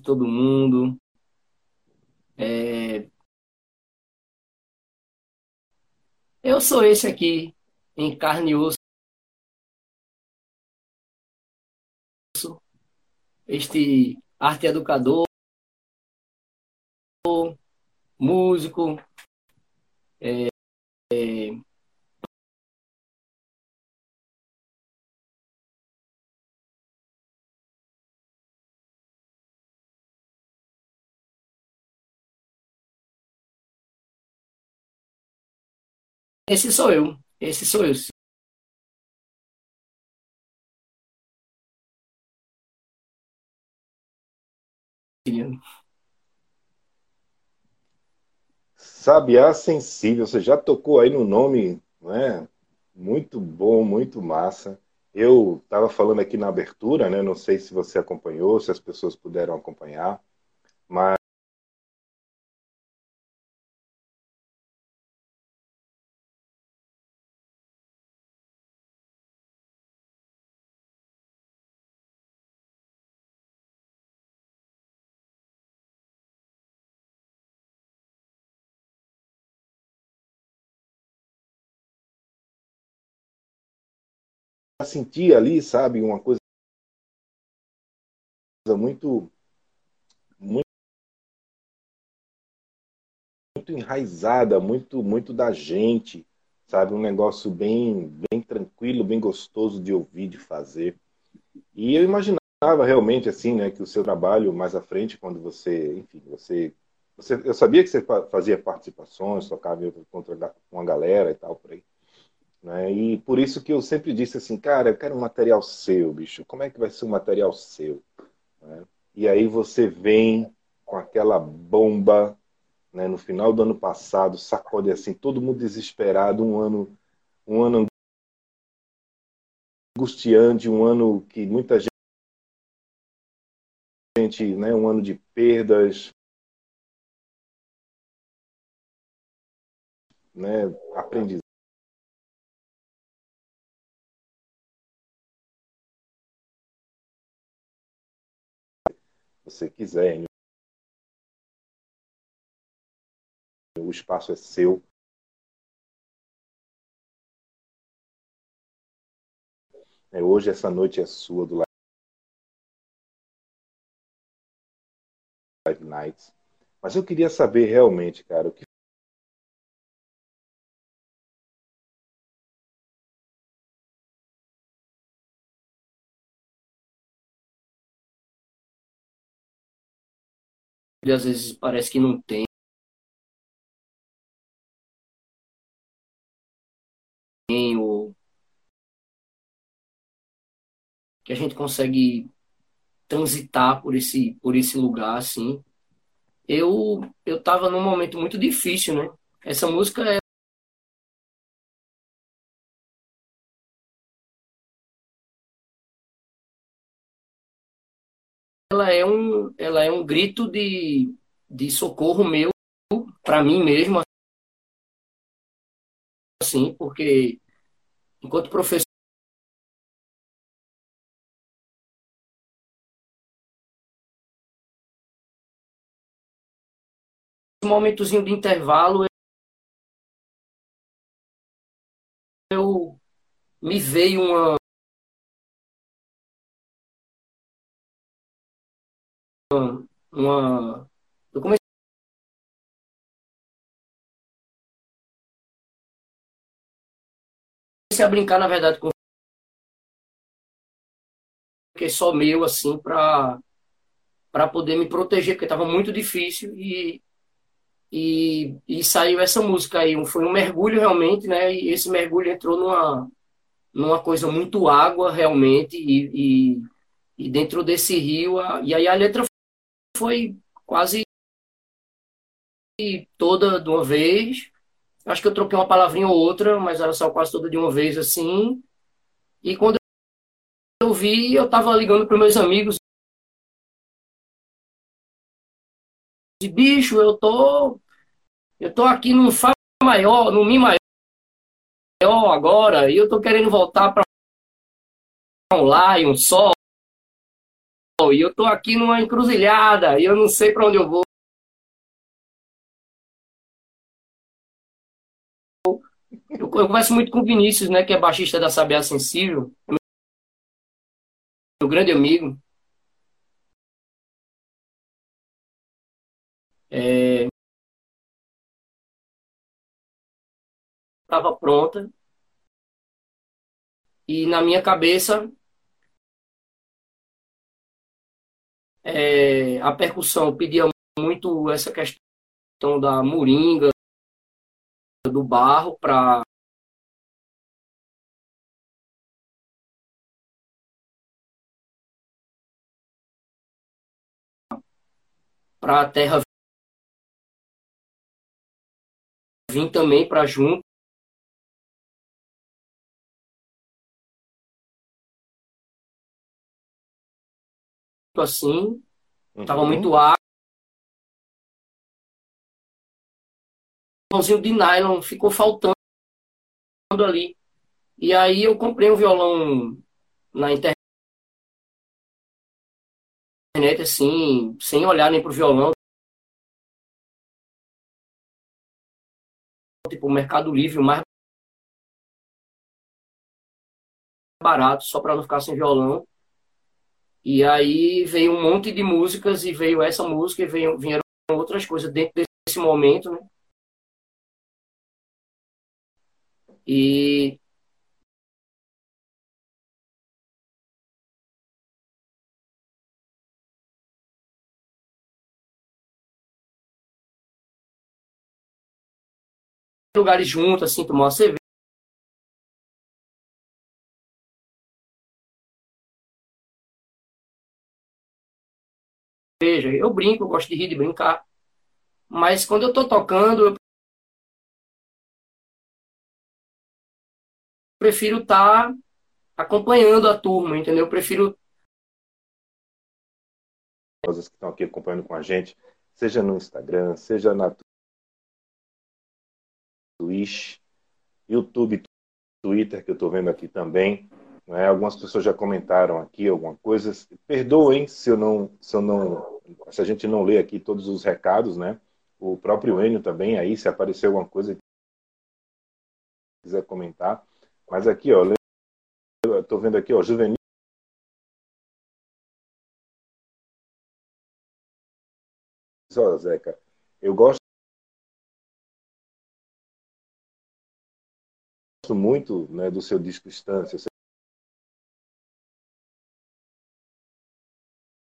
Noite, todo mundo. É, Eu sou esse aqui, em carne e osso, este arte educador, músico, é, é, esse sou eu. Esse sou eu. Sabiá Sensível, você já tocou aí no nome, né? Muito bom, muito massa. Eu estava falando aqui na abertura, né? Não sei se você acompanhou, se as pessoas puderam acompanhar, mas eu senti ali, sabe, uma coisa muito, muito, muito enraizada, muito, muito da gente, sabe, um negócio bem, bem tranquilo, bem gostoso de ouvir, de fazer. E eu imaginava realmente assim, né, que o seu trabalho mais à frente, quando você, enfim, você, você eu sabia que você fa- fazia participações, tocava contra uma galera e tal por aí, né? E por isso que eu sempre disse assim, cara, eu quero um material seu, bicho. Como é que vai ser um material seu, né? E aí você vem com aquela bomba, né, no final do ano passado, sacode assim, todo mundo desesperado, um ano, um ano angustiante, um ano que muita gente, né, um ano de perdas, né, aprendizado. Você quiser, o espaço é seu. É, hoje essa noite é sua do Live Nights. Mas eu queria saber realmente, cara, o que E às vezes parece que não tem, ou que a gente consegue transitar por esse, por esse lugar assim. Eu eu tava num momento muito difícil, né? Essa música é- ela é um ela é um grito de, de socorro meu para mim mesmo assim, porque enquanto professor momentozinho de intervalo eu me veio uma uma eu comecei a brincar na verdade com que só meu assim para para poder me proteger porque estava muito difícil e e, e saiu essa música aí. Foi um mergulho realmente, né? E esse mergulho entrou numa, numa coisa muito água realmente, e, e, e dentro desse rio, a, e aí a letra foi quase toda de uma vez. Acho que eu troquei uma palavrinha ou outra, mas era só quase toda de uma vez assim. E quando eu vi, eu tava ligando para meus amigos. E, bicho, eu tô eu tô aqui num Fá maior, no Mi maior agora, e eu tô querendo voltar para um Lá e um Sol. E eu tô aqui numa encruzilhada, e eu não sei para onde eu vou. Eu, eu converso muito com o Vinícius, né, que é baixista da Sabiá Sensível, meu grande amigo. É... Estava pronta. E na minha cabeça, é, a percussão pedia muito essa questão da moringa, do barro, para para a terra vir também para junto. Assim, uhum. tava muito água. violãozinho de nylon ficou faltando ali. E aí eu comprei um violão na internet, assim, sem olhar nem pro violão. Tipo, o Mercado Livre, o mais barato, só para não ficar sem violão. E aí veio um monte de músicas e veio essa música e veio, vieram outras coisas dentro desse momento, né? E lugares juntos, assim, tomar uma cerveja. Eu brinco, eu gosto de rir, de brincar. Mas quando eu tô tocando, eu prefiro estar tá acompanhando a turma, entendeu? Eu prefiro. Que estão aqui acompanhando com a gente, seja no Instagram, seja na Twitch, YouTube, Twitter, que eu estou vendo aqui também. Né? Algumas pessoas já comentaram aqui alguma coisa. Perdoem se eu não, se eu não, se a gente não lê aqui todos os recados, né? O próprio Enio também aí, se aparecer alguma coisa quiser comentar. Mas aqui, ó, estou vendo aqui, ó, juvenil. Olha, Zeca, eu gosto muito né, do seu disco Estância.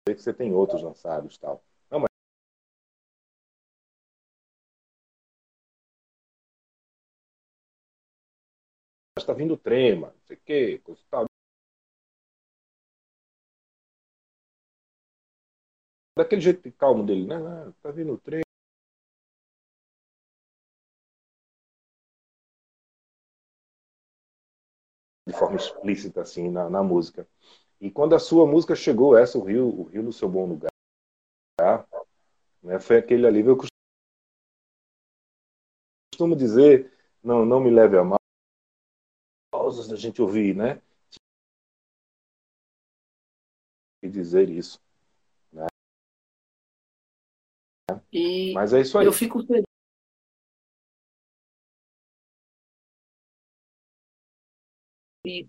Sei que você tem outros lançados tal. Não, mas está vindo trema, não sei o quê, coisa tal. Daquele jeito calmo dele, né? Está vindo trema. De forma explícita, assim, na, na música. E quando a sua música chegou, essa, o Rio, o Rio no seu bom lugar, né, foi aquele alívio. Eu costumo dizer, não, não me leve a mal, causas da gente ouvir, né? E dizer isso. Né? E Mas é isso aí. Eu fico feliz.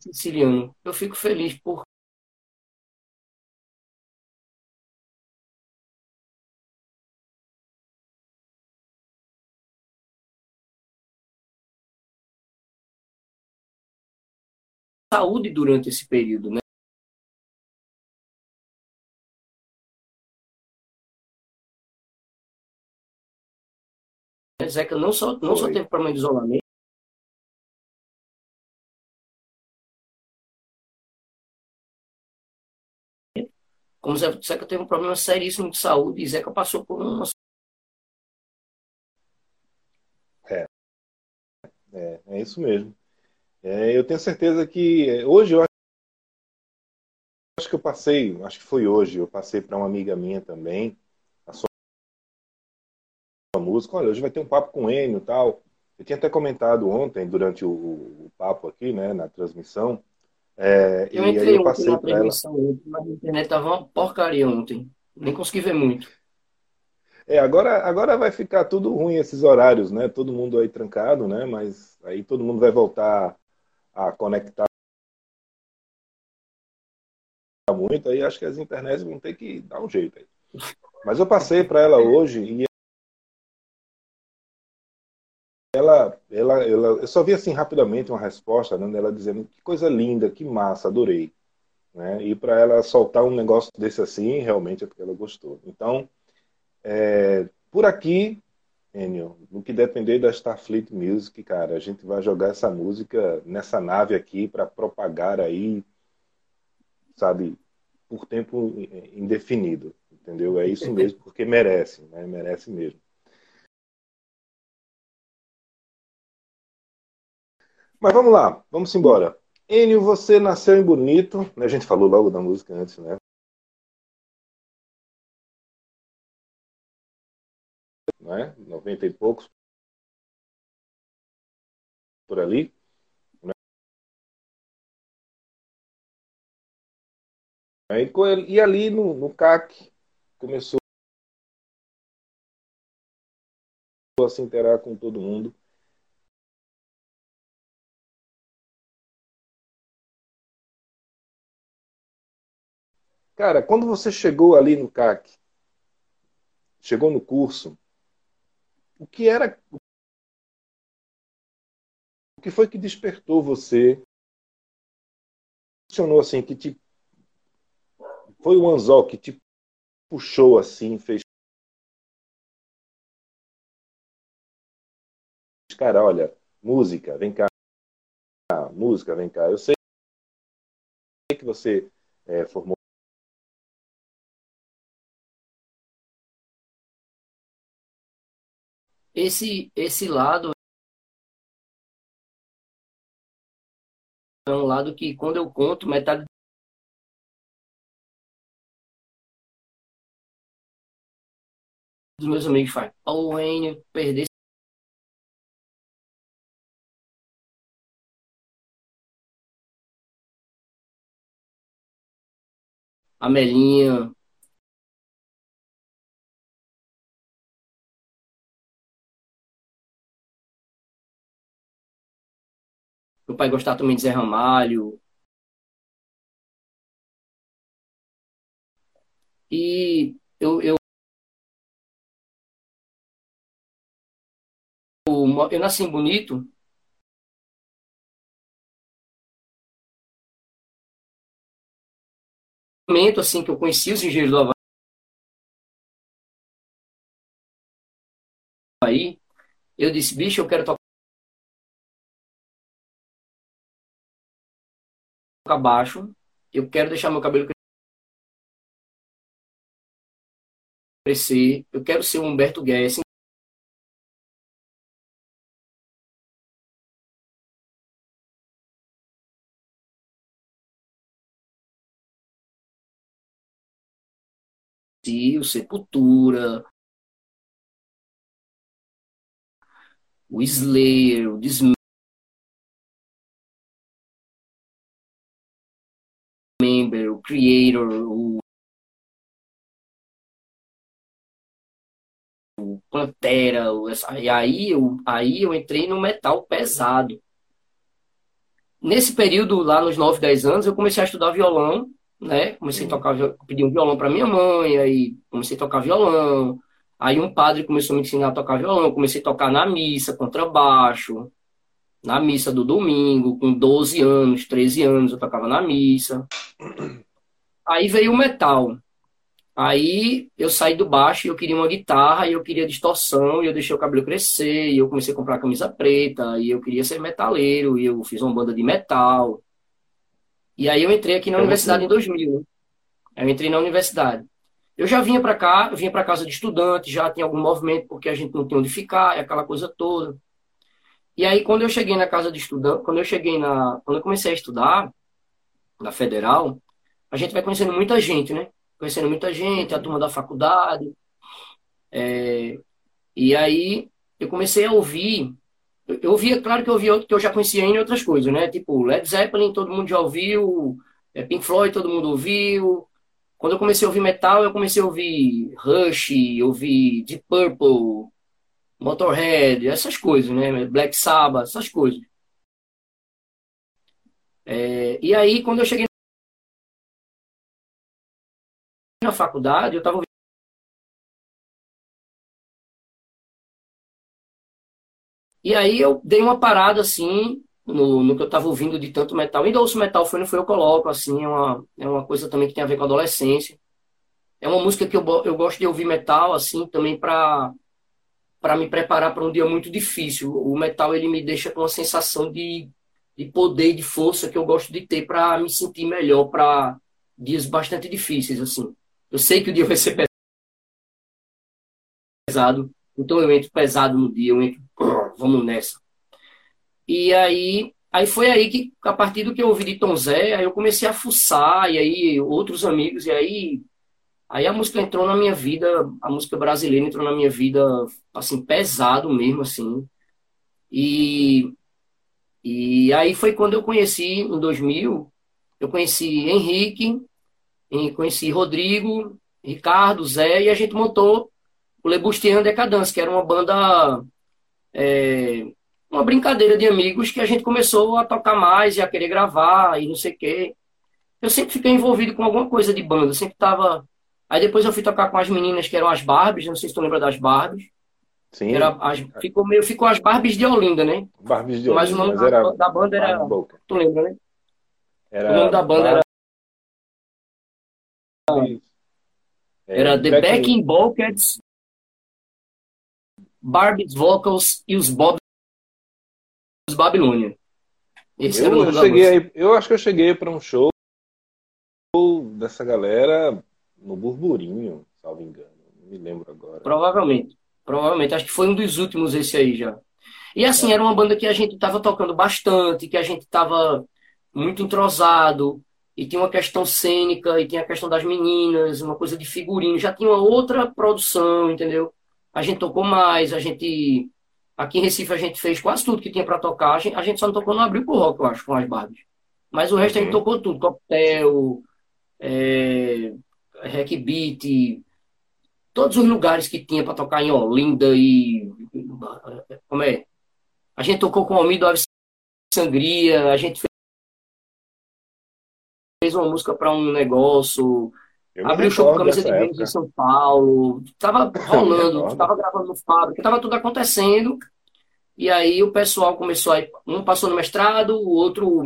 Siciliano, eu fico feliz por saúde durante esse período, né? Zeca não só, não só teve problema de isolamento, como Zeca teve um problema seríssimo de saúde e Zeca passou por uma é, é, é isso mesmo. É, eu tenho certeza que é, hoje eu acho que eu passei, acho que foi hoje, eu passei para uma amiga minha também, a sua música, olha, hoje vai ter um papo com o Enio e tal. Eu tinha até comentado ontem, durante o, o papo aqui, né, na transmissão. É, eu e aí eu passei para ela. Ontem, mas a internet tava uma porcaria ontem. Nem consegui ver muito. É, agora, agora vai ficar tudo ruim esses horários, né? Todo mundo aí trancado, né? Mas aí todo mundo vai voltar a conectar muito, aí acho que as internets vão ter que dar um jeito aí. Mas eu passei para ela hoje e ela, ela, ela, eu só vi assim rapidamente uma resposta né, dela dizendo que coisa linda, que massa, adorei. Né? E para ela soltar um negócio desse assim, realmente é porque ela gostou. Então, é, por aqui, Enio, no que depender da Starfleet Music, cara, a gente vai jogar essa música nessa nave aqui para propagar aí, sabe, por tempo indefinido, entendeu? É isso mesmo, porque merece, né? Merece mesmo. Mas vamos lá, vamos embora. Enio, você nasceu em Bonito, né? a gente falou logo da música antes, né? Né? 90 e poucos por ali. E ali no, no CAC começou a se interar com todo mundo. Cara, quando você chegou ali no CAC, chegou no curso, o que era. O que foi que despertou você? Funcionou assim, que te foi o anzol que te puxou assim, fez. Cara, olha, música, vem cá. Música, vem cá. Eu sei que você é, formou. Esse, esse lado é um lado que, quando eu conto, metade dos meus amigos faz. O Enio perder a Melinha. Meu pai gostava também de Zé Ramalho. E eu, eu eu nasci em Bonito. Momento assim que eu conheci os engenheiros do Havaí, eu disse, bicho, eu quero tocar baixo, eu quero deixar meu cabelo crescer, eu quero ser o Humberto Guess, o Sepultura, o Slayer, o Dismember, Creator, o, Pantera, o, e aí eu, aí eu entrei no metal pesado. Nesse período, lá nos 9, 10 anos, eu comecei a estudar violão né? Comecei a tocar, pedi um violão para minha mãe, aí comecei a tocar violão. Aí um padre começou a me ensinar a tocar violão, comecei a tocar na missa, contrabaixo, na missa do domingo, com 12 anos, 13 anos, eu tocava na missa. Aí veio o metal. Aí eu saí do baixo e eu queria uma guitarra, e eu queria distorção, e eu deixei o cabelo crescer, e eu comecei a comprar camisa preta, e eu queria ser metaleiro, e eu fiz uma banda de metal. E aí eu entrei aqui na universidade em 2000. Né? Eu entrei na universidade. Eu já vinha para cá, eu vinha para casa de estudante, já tinha algum movimento, porque a gente não tinha onde ficar, aquela coisa toda. E aí, quando eu cheguei na casa de estudante, quando eu cheguei na. Quando eu comecei a estudar na federal, a gente vai conhecendo muita gente, né? Conhecendo muita gente, a turma da faculdade. É, e aí eu comecei a ouvir. Eu ouvia, claro que eu ouvia que eu já conhecia em outras coisas, né? Tipo, Led Zeppelin, todo mundo já ouviu, é, Pink Floyd, todo mundo ouviu. Quando eu comecei a ouvir metal, eu comecei a ouvir Rush, ouvir Deep Purple, Motorhead, essas coisas, né? Black Sabbath, essas coisas. É, e aí, quando eu cheguei na faculdade, eu estava E aí eu dei uma parada assim no, no que eu estava ouvindo de tanto metal. Ainda ouço metal, foi no foi eu coloco, assim, é uma, é uma coisa também que tem a ver com a adolescência. É uma música que eu, eu gosto de ouvir metal, assim, também para para me preparar para um dia muito difícil. O metal ele me deixa com uma sensação de, de poder, de força que eu gosto de ter para me sentir melhor para dias bastante difíceis assim. Eu sei que o dia vai ser pesado, então eu entro pesado no dia, eu entro, vamos nessa. E aí, aí foi aí que a partir do que eu ouvi de Tom Zé, aí eu comecei a fuçar e aí outros amigos e aí Aí a música entrou na minha vida, a música brasileira entrou na minha vida, assim, pesado mesmo, assim. E, e aí foi quando eu conheci, em 2000, eu conheci Henrique, conheci Rodrigo, Ricardo, Zé, e a gente montou o Lebustian Decadence, que era uma banda, é, uma brincadeira de amigos que a gente começou a tocar mais e a querer gravar e não sei o quê. Eu sempre fiquei envolvido com alguma coisa de banda, sempre estava Aí depois eu fui tocar com as meninas que eram as Barbies, não sei se tu lembra das Barbies. Sim. Era as, ficou meio, ficou as Barbies de Olinda, né? Barbies de Olinda. Mas o nome mas da, da, banda era. Tu lembra, né? Era o nome da banda era. Era The Backing Buckets, Barbies Vocals e os Bob os Babilônia. Esse eu, eu cheguei aí, eu acho que eu cheguei para um show dessa galera no Burburinho, salvo engano. Não me lembro agora. Provavelmente. Provavelmente. Acho que foi um dos últimos esse aí já. E assim, é. era uma banda que a gente tava tocando bastante, que a gente tava muito entrosado, e tinha uma questão cênica, e tinha a questão das meninas, uma coisa de figurino. Já tinha uma outra produção, entendeu? A gente tocou mais, a gente. Aqui em Recife a gente fez quase tudo que tinha para tocar. A gente, a gente, só não tocou no Abril pro Rock, eu acho, com as Barbies. Mas o resto uhum. a gente uhum. tocou tudo. Coquetel, é, Beat, todos os lugares que tinha para tocar em Olinda e. Como é? A gente tocou com o Almido Ave Sangria, a gente fez uma música para um negócio. Abriu o show com camisa de Vênus em São Paulo. Tava rolando, tava gravando no fábrica, tava tudo acontecendo. E aí o pessoal começou a. Um passou no mestrado, o outro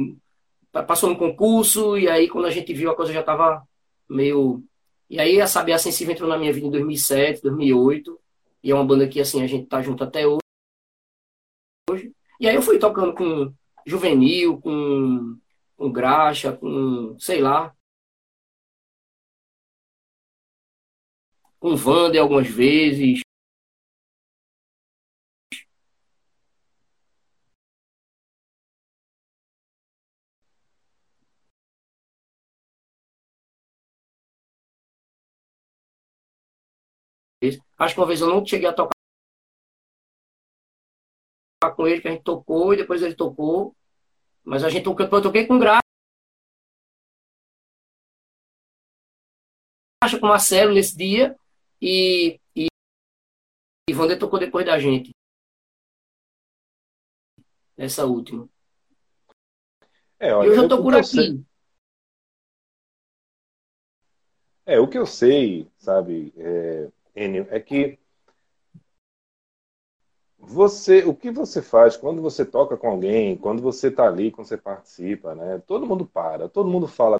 passou no concurso, e aí quando a gente viu a coisa já tava meio e aí a Sabiá Sensível entrou na minha vida em 2007, 2008. E é uma banda que assim a gente tá junto até hoje. E aí eu fui tocando com Juvenil, com, com Graxa, com, sei lá. Com Wander algumas vezes. Acho que uma vez eu não cheguei a tocar com ele, que a gente tocou, e depois ele tocou. Mas a gente eu toquei com graça. com o Marcelo nesse dia e, e, e Wander tocou depois da gente. Essa última. É, olha, eu já tô por aqui. Sei. É, o que eu sei, sabe, é, Enio, é que você, o que você faz quando você toca com alguém, quando você está ali, quando você participa, né? Todo mundo para, todo mundo fala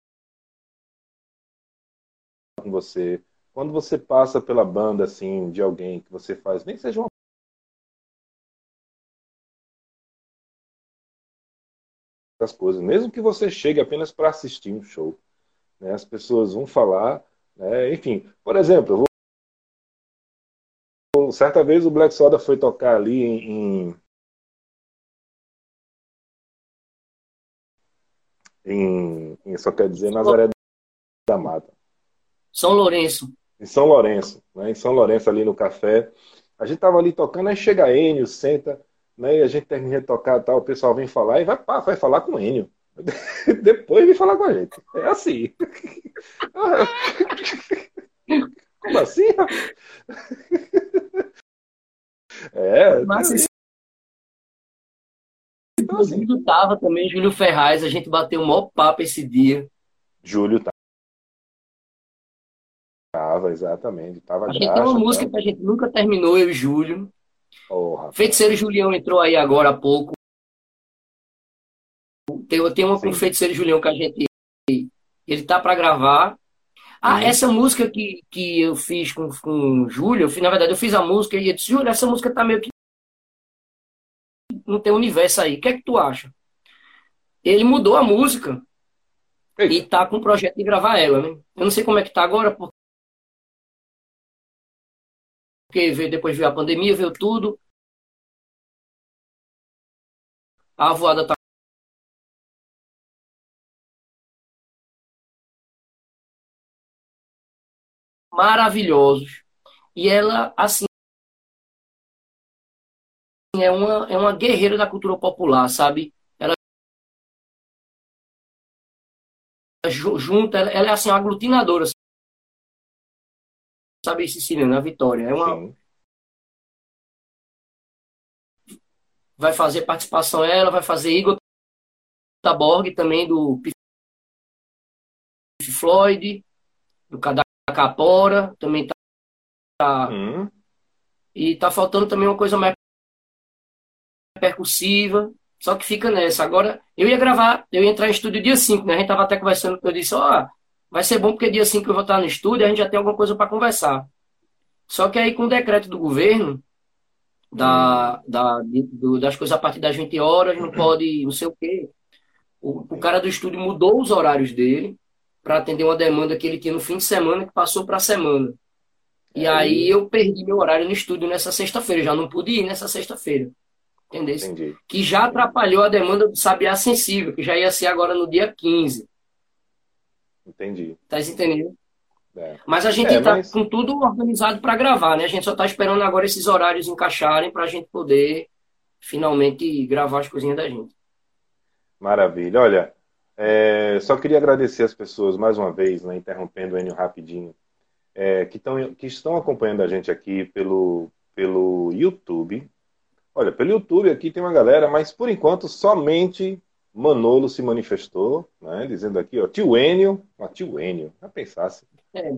com você, quando você passa pela banda assim de alguém que você faz, nem seja uma das coisas, mesmo que você chegue apenas para assistir um show, né? As pessoas vão falar, né? enfim, por exemplo, vou... certa vez o Black Soda foi tocar ali em, em, em só quer dizer Nazaré da Mata. São Lourenço em São Lourenço, né? em São Lourenço ali no café. A gente tava ali tocando, aí chega Enio, senta, né? E a gente termina de tocar tal, o pessoal vem falar e vai, vai falar com o Enio. Depois vem falar com a gente. É assim. Como assim? É. Mas esse... então, assim. Júlio tava também, Júlio Ferraz, a gente bateu um maior papo esse dia. Júlio tá. Tava, exatamente. Tava a gente graxa, tem uma música tava... que a gente nunca terminou, eu e Júlio. Oh, Feiticeiro Julião entrou aí agora há pouco. Tem, tem uma Sim. com o Feiticeiro Julião que a gente. Ele tá para gravar. Ah, essa música que, que eu fiz com, com o Júlio, eu fiz, na verdade, eu fiz a música e ele disse, Júlio, essa música tá meio que. Não tem universo aí. O que é que tu acha? Ele mudou a música Ei. e tá com o projeto de gravar ela, né? Eu não sei como é que tá agora, porque porque veio, depois veio a pandemia, veio tudo. A voada tá maravilhosos. E ela, assim, é uma, é uma guerreira da cultura popular, sabe? Ela junta, ela, é assim, uma aglutinadora, sabe, Siciliana, a Vitória. É uma. Sim. Vai fazer participação ela, vai fazer Igor Taborg também do Floyd, do Capora, também tá. Hum. E tá faltando também uma coisa mais percussiva. Só que fica nessa. Agora, eu ia gravar, eu ia entrar em estúdio dia 5, né? A gente tava até conversando, eu disse, ó, oh, vai ser bom porque dia 5 eu vou estar no estúdio, a gente já tem alguma coisa para conversar. Só que aí com o decreto do governo, da, da, do, das coisas a partir das 20 horas, não pode, não sei o quê. O, o cara do estúdio mudou os horários dele para atender uma demanda que ele tinha no fim de semana que passou para a semana. E é. aí eu perdi meu horário no estúdio nessa sexta-feira, já não pude ir nessa sexta-feira. Entendeu? Entendi. Que já atrapalhou a demanda do Sabiá Sensível, que já ia ser agora no dia 15. Entendi. Tá entendendo? É. Mas a gente está é, mas... com tudo organizado para gravar, né? A gente só está esperando agora esses horários encaixarem para a gente poder finalmente gravar as coisinhas da gente. Maravilha. Olha, é, só queria agradecer as pessoas mais uma vez, né, interrompendo o Enio rapidinho, é, que, tão, que estão acompanhando a gente aqui pelo, pelo YouTube. Olha, pelo YouTube aqui tem uma galera, mas por enquanto somente Manolo se manifestou, né, dizendo aqui, ó, tio Enio, ó, tio Enio, já pensasse. É.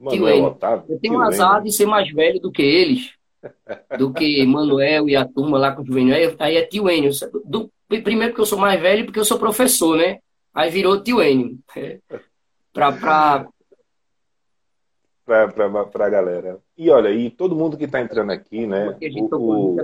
Manuel Otávio. Eu tenho um azar de ser mais velho do que eles, do que Manuel e a turma lá com o Juvenil. Aí é tio Enio. Do, primeiro porque eu sou mais velho porque eu sou professor, né? Aí virou tio Enio. É. Pra, pra... Pra, pra, pra galera. E olha, e todo mundo que está entrando aqui, né? O, o,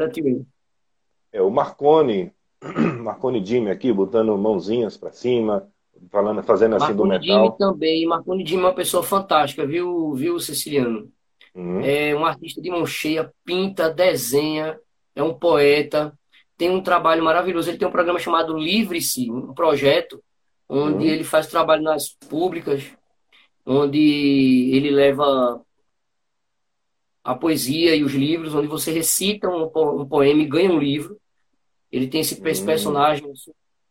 é, o Marcone Marconi Jimmy aqui, botando mãozinhas para cima, falando, fazendo assim Marconi do metal. Jimmy também. Marconi Jimmy é uma pessoa fantástica, viu, viu Ceciliano? Uhum. É um artista de mão cheia, pinta, desenha, é um poeta, tem um trabalho maravilhoso. Ele tem um programa chamado Livre-se, um projeto onde uhum. ele faz trabalho nas públicas, onde ele leva a poesia e os livros, onde você recita um, um poema e ganha um livro. Ele tem esse hum. personagem,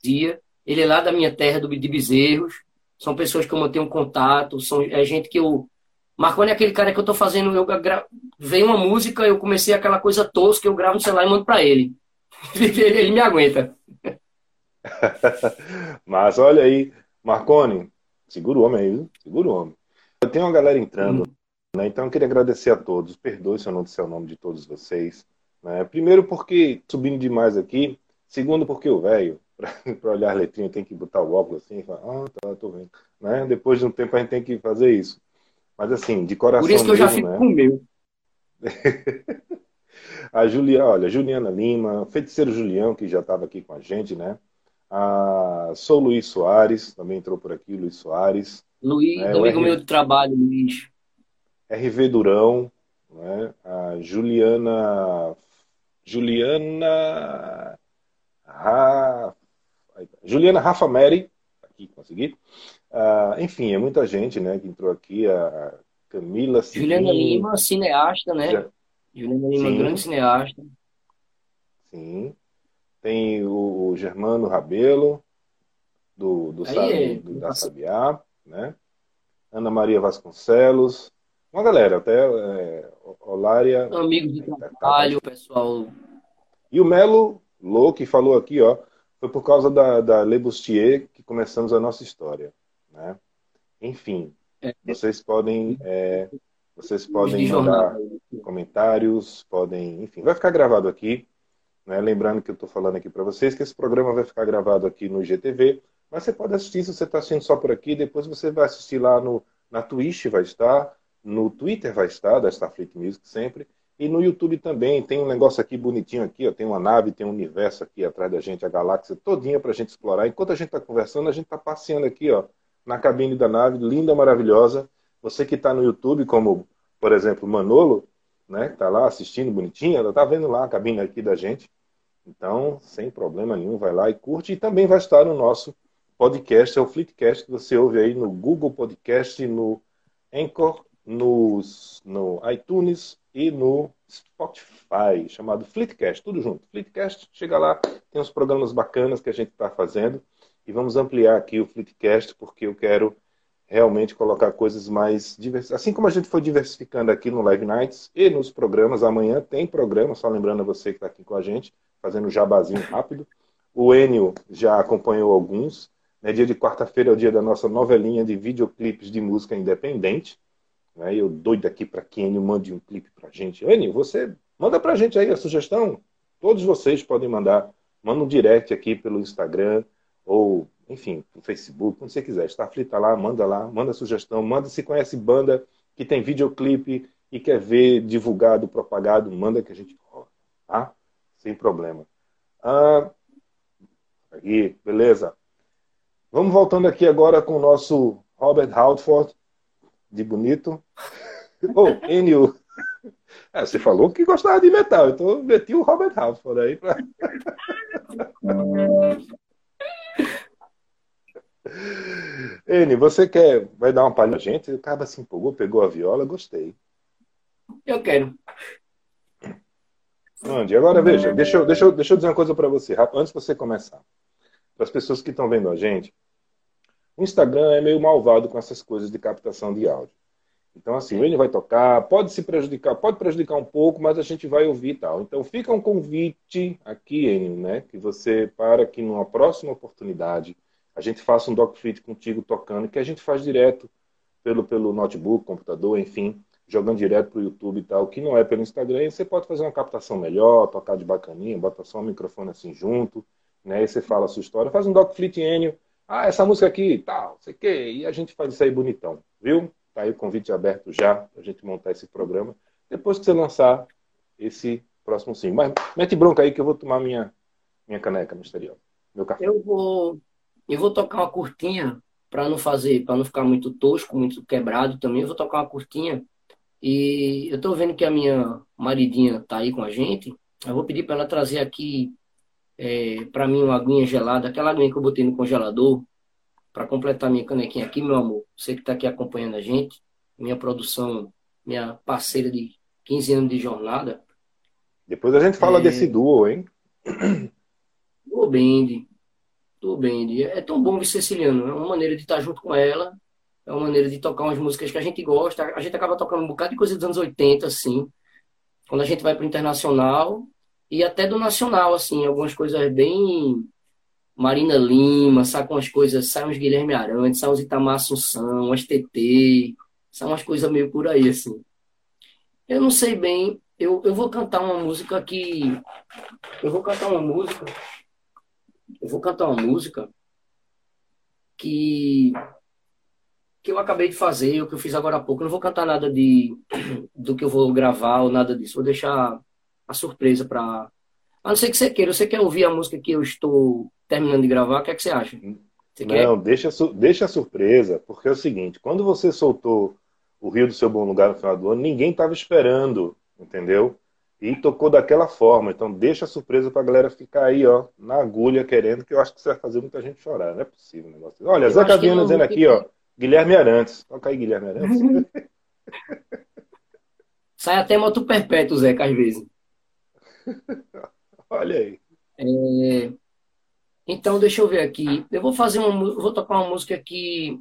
dia. Ele é lá da minha terra, do, de Bezerros. São pessoas que eu mantenho contato, são, é gente que eu. Marconi é aquele cara que eu tô fazendo. Eu gra... Vem uma música, eu comecei aquela coisa tosca, eu gravo no celular e mando para ele. ele. Ele me aguenta. Mas olha aí, Marconi, segura o homem aí, viu? Segura o homem. Tem uma galera entrando, hum. né? Então eu queria agradecer a todos. Perdoe se eu não disser o nome de todos vocês. Né? Primeiro porque subindo demais aqui, segundo porque o velho, para olhar a letrinha, tem que botar o óculos assim e falar, ah, tá, tô vendo. Né? Depois de um tempo a gente tem que fazer isso. Mas assim, de coração. Por isso que eu já fico né? com o meu. A Julia, olha, Juliana Lima, Feiticeiro Julião, que já estava aqui com a gente, né? A, sou Luiz Soares, também entrou por aqui, Luiz Soares. Luiz, né? amigo R... meu de trabalho, Luiz. RV Durão, né? a Juliana. Juliana. Ra... Juliana Rafa Mary, aqui consegui. Uh, enfim, é muita gente né, que entrou aqui. A Camila Juliana Lima, cineasta, né? Juliana Lima, Sim. grande cineasta. Sim. Tem o, Germano Rabelo, do, do, Sabi, é. do da Sabiá, né? Ana Maria Vasconcelos, uma galera, até é, Olária. Amigo de trabalho, pessoal. E o Melo Lô, que falou aqui, ó, foi por causa da, da Le Bustier que começamos a nossa história. Né? Enfim, é. vocês podem é, vocês podem mandar comentários, podem, enfim, vai ficar gravado aqui. Né? Lembrando que eu estou falando aqui para vocês que esse programa vai ficar gravado aqui no IGTV, mas você pode assistir se você está assistindo só por aqui, depois você vai assistir lá no, na Twitch, vai estar, no Twitter vai estar, da Starfleet Music sempre, e no YouTube também. Tem um negócio aqui bonitinho aqui, ó, tem uma nave, tem um universo aqui atrás da gente, a galáxia todinha para a gente explorar. Enquanto a gente está conversando, a gente está passeando aqui, ó, na cabine da nave, linda, maravilhosa. Você que está no YouTube, como, por exemplo, Manolo, né, está lá assistindo bonitinho, ela está vendo lá a cabine aqui da gente. Então, sem problema nenhum, vai lá e curte. E também vai estar no nosso podcast, é o Fleetcast, que você ouve aí no Google Podcast, no Anchor, nos, no iTunes e no Spotify, chamado Fleetcast, tudo junto. Fleetcast, chega lá, tem uns programas bacanas que a gente está fazendo e vamos ampliar aqui o Fleetcast, porque eu quero realmente colocar coisas mais diversificadas. Assim como a gente foi diversificando aqui no Live Nights e nos programas, amanhã tem programa, só lembrando a você que está aqui com a gente, fazendo jabazinho rápido. O Enio já acompanhou alguns. Né? Dia de quarta-feira é o dia da nossa novelinha de videoclipes de música independente. Né? Eu doido aqui para que Enio mande um clipe para a gente. Enio, você manda para a gente aí a sugestão. Todos vocês podem mandar. Manda um direct aqui pelo Instagram, ou, enfim, no Facebook, como você quiser. Starfleet tá lá, manda lá, manda sugestão, manda se conhece banda que tem videoclipe e quer ver divulgado, propagado, manda que a gente tá? Sem problema. Ah, aqui, beleza. Vamos voltando aqui agora com o nosso Robert Halford, de bonito. Ô, oh, Enio. É, você falou que gostava de metal, então meti o Robert Halford aí para. Ene, você quer, vai dar uma palha pra gente? O cara se empolgou, pegou a viola, gostei. Eu quero. Andy, agora veja, deixa eu, deixa eu, deixa eu dizer uma coisa para você, antes de você começar. Para as pessoas que estão vendo a gente, o Instagram é meio malvado com essas coisas de captação de áudio. Então, assim, ele vai tocar, pode se prejudicar, pode prejudicar um pouco, mas a gente vai ouvir e tal. Então, fica um convite aqui, Enio, né? Que você, para que numa próxima oportunidade, a gente faça um dogfit contigo tocando, que a gente faz direto pelo, pelo notebook, computador, enfim, jogando direto para o YouTube e tal, que não é pelo Instagram, e você pode fazer uma captação melhor, tocar de bacaninha, bota só o microfone assim junto, né? E você fala a sua história, faz um dogfit Enio, ah, essa música aqui, tal, sei que, e a gente faz isso aí bonitão, viu? Tá aí o convite aberto já para a gente montar esse programa, depois que você lançar esse próximo sim. Mas mete bronca aí que eu vou tomar minha, minha caneca misteriosa, meu café. Eu vou eu vou tocar uma curtinha para não fazer, para não ficar muito tosco, muito quebrado também. Eu vou tocar uma curtinha e eu tô vendo que a minha maridinha tá aí com a gente. Eu vou pedir para ela trazer aqui é, para mim uma aguinha gelada, aquela aguinha que eu botei no congelador para completar minha canequinha aqui, meu amor. Você que está aqui acompanhando a gente, minha produção, minha parceira de 15 anos de jornada. Depois a gente fala é... desse duo, hein? Duo Band. Tudo bem, é tão bom ver Ceciliano, é uma maneira de estar junto com ela, é uma maneira de tocar umas músicas que a gente gosta, a gente acaba tocando um bocado de coisa dos anos 80, assim, quando a gente vai para o internacional e até do nacional, assim, algumas coisas bem Marina Lima, sabe umas coisas, sai uns Guilherme Arantes, sai uns Itamar Assunção, umas TT, sai umas coisas meio por aí, assim. Eu não sei bem, eu, eu vou cantar uma música que. Eu vou cantar uma música eu vou cantar uma música que que eu acabei de fazer, o que eu fiz agora há pouco. Eu não vou cantar nada de do que eu vou gravar ou nada disso. Vou deixar a surpresa para. A não ser que você queira. Você quer ouvir a música que eu estou terminando de gravar? O que é que você acha? Você não, deixa, deixa a surpresa, porque é o seguinte: quando você soltou o Rio do Seu Bom Lugar no final do ano, ninguém estava esperando, entendeu? E tocou daquela forma. Então deixa a surpresa para a galera ficar aí, ó, na agulha querendo, que eu acho que você vai fazer muita gente chorar. Não é possível um negócio. Olha, eu Zé Caviano dizendo aqui, ó, Guilherme Arantes. Toca aí, Guilherme Arantes. Sai até moto perpétuo, Zeca, às vezes. Olha aí. É... Então, deixa eu ver aqui. Eu vou fazer uma, vou tocar uma música que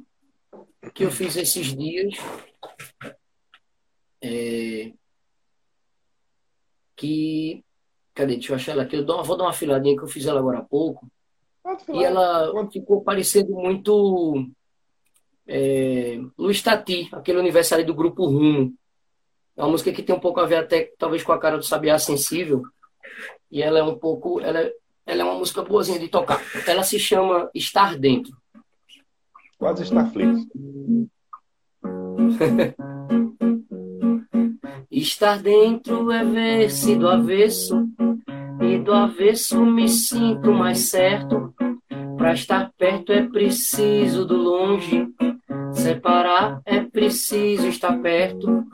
que eu fiz esses dias. É... Que cadê? Deixa eu achar ela aqui. Eu dou, vou dar uma filadinha que eu fiz ela agora há pouco. E ela ficou parecendo muito é, Luiz Tati, aquele aniversário do grupo Rumo. É uma música que tem um pouco a ver até talvez com a cara do Sabiá Sensível. E ela é um pouco. Ela, ela é uma música boazinha de tocar. Ela se chama Estar Dentro. Quase Starflix. Estar dentro é ver-se do avesso, e do avesso me sinto mais certo. Para estar perto é preciso do longe, separar é preciso estar perto.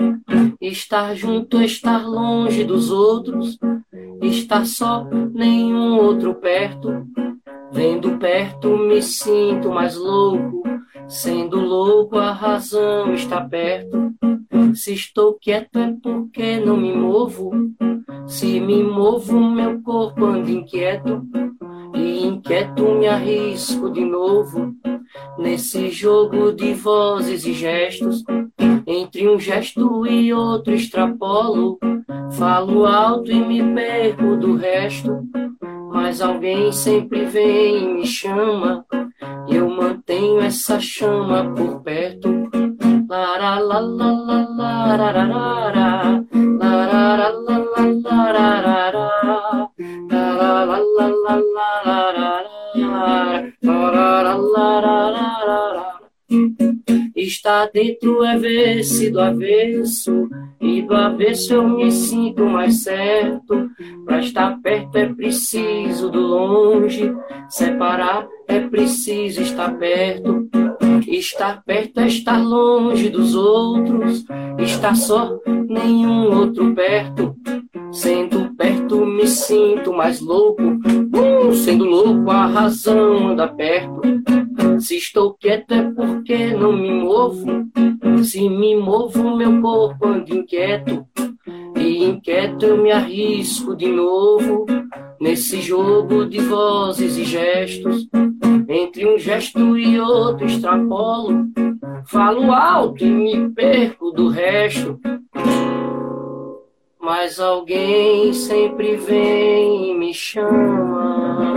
Estar junto, estar longe dos outros, estar só, nenhum outro perto. Vendo perto me sinto mais louco, sendo louco a razão está perto. Se estou quieto é porque não me movo, se me movo meu corpo anda inquieto e inquieto me arrisco de novo nesse jogo de vozes e gestos. Entre um gesto e outro extrapolo, falo alto e me perco do resto. Mas alguém sempre vem e me chama, eu mantenho essa chama por perto. Está dentro é ver-se do avesso, e do avesso eu me sinto mais certo. Pra estar perto é preciso do longe, separar é preciso estar perto. Estar perto é estar longe dos outros, estar só, nenhum outro perto. Sendo perto me sinto mais louco, uh, sendo louco a razão anda perto. Se estou quieto é porque não me movo, se me movo meu corpo anda inquieto. E inquieto eu me arrisco de novo nesse jogo de vozes e gestos. Entre um gesto e outro extrapolo, falo alto e me perco do resto. Mas alguém sempre vem e me chama.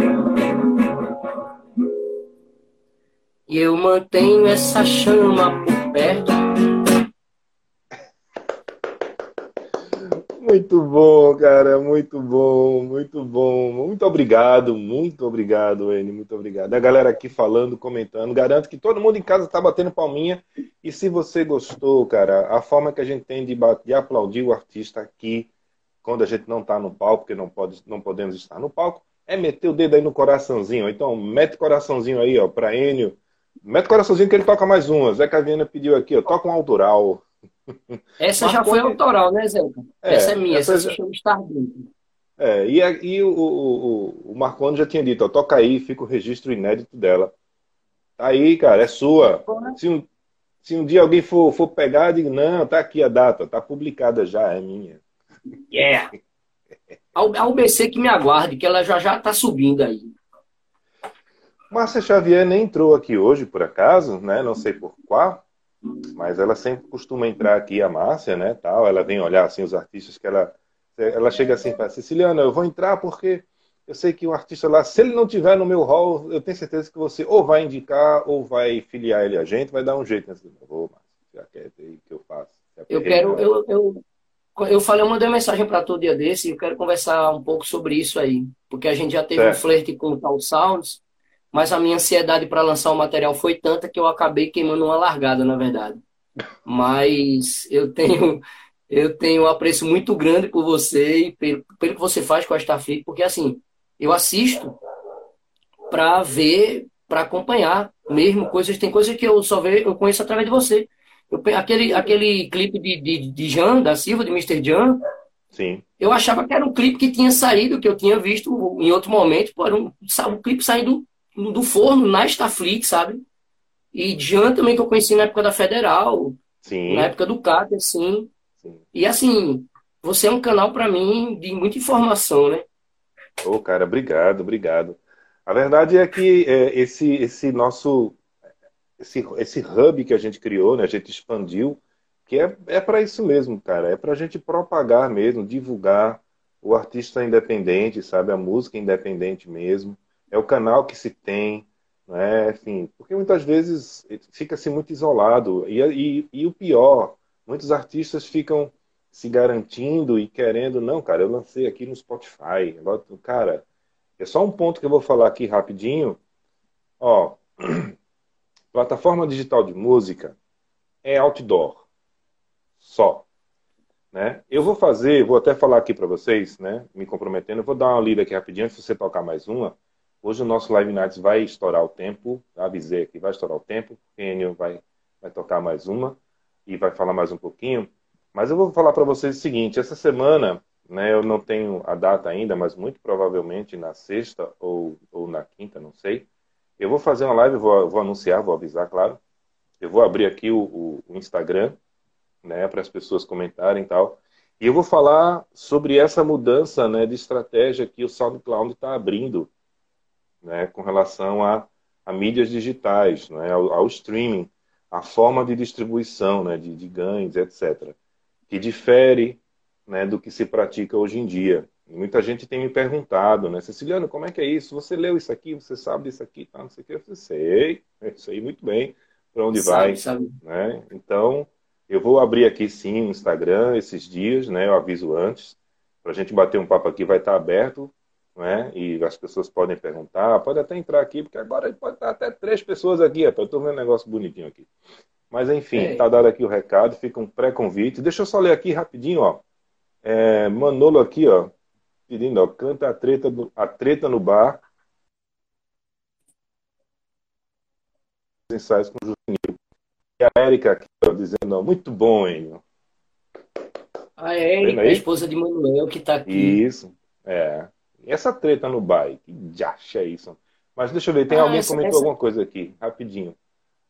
E eu mantenho essa chama por perto. Muito bom, cara, muito bom, muito bom. Muito obrigado, muito obrigado, Eni, muito obrigado. A galera aqui falando, comentando, garanto que todo mundo em casa está batendo palminha. E se você gostou, cara, a forma que a gente tem de, de aplaudir o artista aqui, quando a gente não está no palco, porque não, pode, não podemos estar no palco, é meter o dedo aí no coraçãozinho. Então, mete coraçãozinho aí, ó, para Enio. Mete coraçãozinho que ele toca mais uma. Zé Caviana pediu aqui, ó, toca um autoral. Essa já foi autoral, né, Zé? É, essa é minha, essa, essa se chama Dentro. É, e, e o, o, o Marconi já tinha dito, ó, toca aí, fica o registro inédito dela. Tá aí, cara, é sua. Se um, se um dia alguém for, for pegar, digo, não, tá aqui a data, tá publicada já, é minha. Yeah! A UBC que me aguarde, que ela já já tá subindo aí. Márcia Xavier nem entrou aqui hoje, por acaso, né? Não sei por qual. Mas ela sempre costuma entrar aqui, a Márcia, né, tal, ela vem olhar, assim, os artistas que ela... Ela chega assim para Siciliana, eu vou entrar porque eu sei que o artista lá, se ele não tiver no meu hall, eu tenho certeza que você ou vai indicar ou vai filiar ele a gente, vai dar um jeito nessa. Vou, já quer que eu faço. Eu quero, eu, eu, eu falei, eu mandei uma mensagem para todo dia desse e eu quero conversar um pouco sobre isso aí, porque a gente já teve certo. um flerte com o Tal Sounds, mas a minha ansiedade para lançar o material foi tanta que eu acabei queimando uma largada, na verdade. Mas eu tenho eu tenho um apreço muito grande por você e pelo, pelo que você faz com a Starfleet, porque assim, eu assisto para ver, para acompanhar mesmo coisas, tem coisas que eu só vejo, eu conheço através de você. Eu, aquele, aquele clipe de, de, de Jan, da Silva, de Mr. Jan, Sim. eu achava que era um clipe que tinha saído, que eu tinha visto em outro momento, pô, um, um clipe saindo do forno na Starfleet, sabe? E Jan também que eu conheci na época da Federal, Sim. na época do CAT, assim. Sim. E assim, você é um canal para mim de muita informação, né? Ô, oh, cara, obrigado, obrigado. A verdade é que é, esse, esse nosso esse, esse hub que a gente criou, né, a gente expandiu, que é, é para isso mesmo, cara. É para a gente propagar mesmo, divulgar o artista independente, sabe? A música independente mesmo. É o canal que se tem, né? Enfim, porque muitas vezes fica-se muito isolado. E, e, e o pior, muitos artistas ficam se garantindo e querendo, não, cara, eu lancei aqui no Spotify. Agora, cara, é só um ponto que eu vou falar aqui rapidinho. Ó, plataforma digital de música é outdoor. Só. Né? Eu vou fazer, vou até falar aqui para vocês, né, me comprometendo, vou dar uma lida aqui rapidinho, se você tocar mais uma. Hoje o nosso Live Nights vai estourar o tempo, avisei aqui, vai estourar o tempo, o Enio vai, vai tocar mais uma e vai falar mais um pouquinho. Mas eu vou falar para vocês o seguinte, essa semana, né, eu não tenho a data ainda, mas muito provavelmente na sexta ou, ou na quinta, não sei, eu vou fazer uma live, vou, vou anunciar, vou avisar, claro. Eu vou abrir aqui o, o, o Instagram, né, para as pessoas comentarem e tal. E eu vou falar sobre essa mudança né, de estratégia que o SoundCloud está abrindo né, com relação a, a mídias digitais, né, ao, ao, streaming, a forma de distribuição né, de, de ganhos, etc., que difere né, do que se pratica hoje em dia. muita gente tem me perguntado, né, Ceciliano, como é que é isso? Você leu isso aqui? Você sabe disso aqui? Tá, não sei o que. Eu sei, sei muito bem para onde sabe, vai. Sabe. Né? Então, eu vou abrir aqui sim o Instagram esses dias, né? Eu aviso antes. Para a gente bater um papo aqui, vai estar aberto, né? E as pessoas podem perguntar, pode até entrar aqui, porque agora pode estar até três pessoas aqui, eu estou vendo um negócio bonitinho aqui. Mas enfim, está é. dado aqui o recado, fica um pré-convite. Deixa eu só ler aqui rapidinho, ó. É, Manolo aqui, ó, pedindo, ó, canta a treta, do, a treta no bar. Ensaios com o Juvenil. E a Érica aqui, ó, dizendo, ó, muito bom, Enio. A Érica, a esposa de Manuel, que está aqui. Isso, é. Essa treta no bar, que é isso? Mas deixa eu ver, tem ah, alguém que comentou essa... alguma coisa aqui, rapidinho.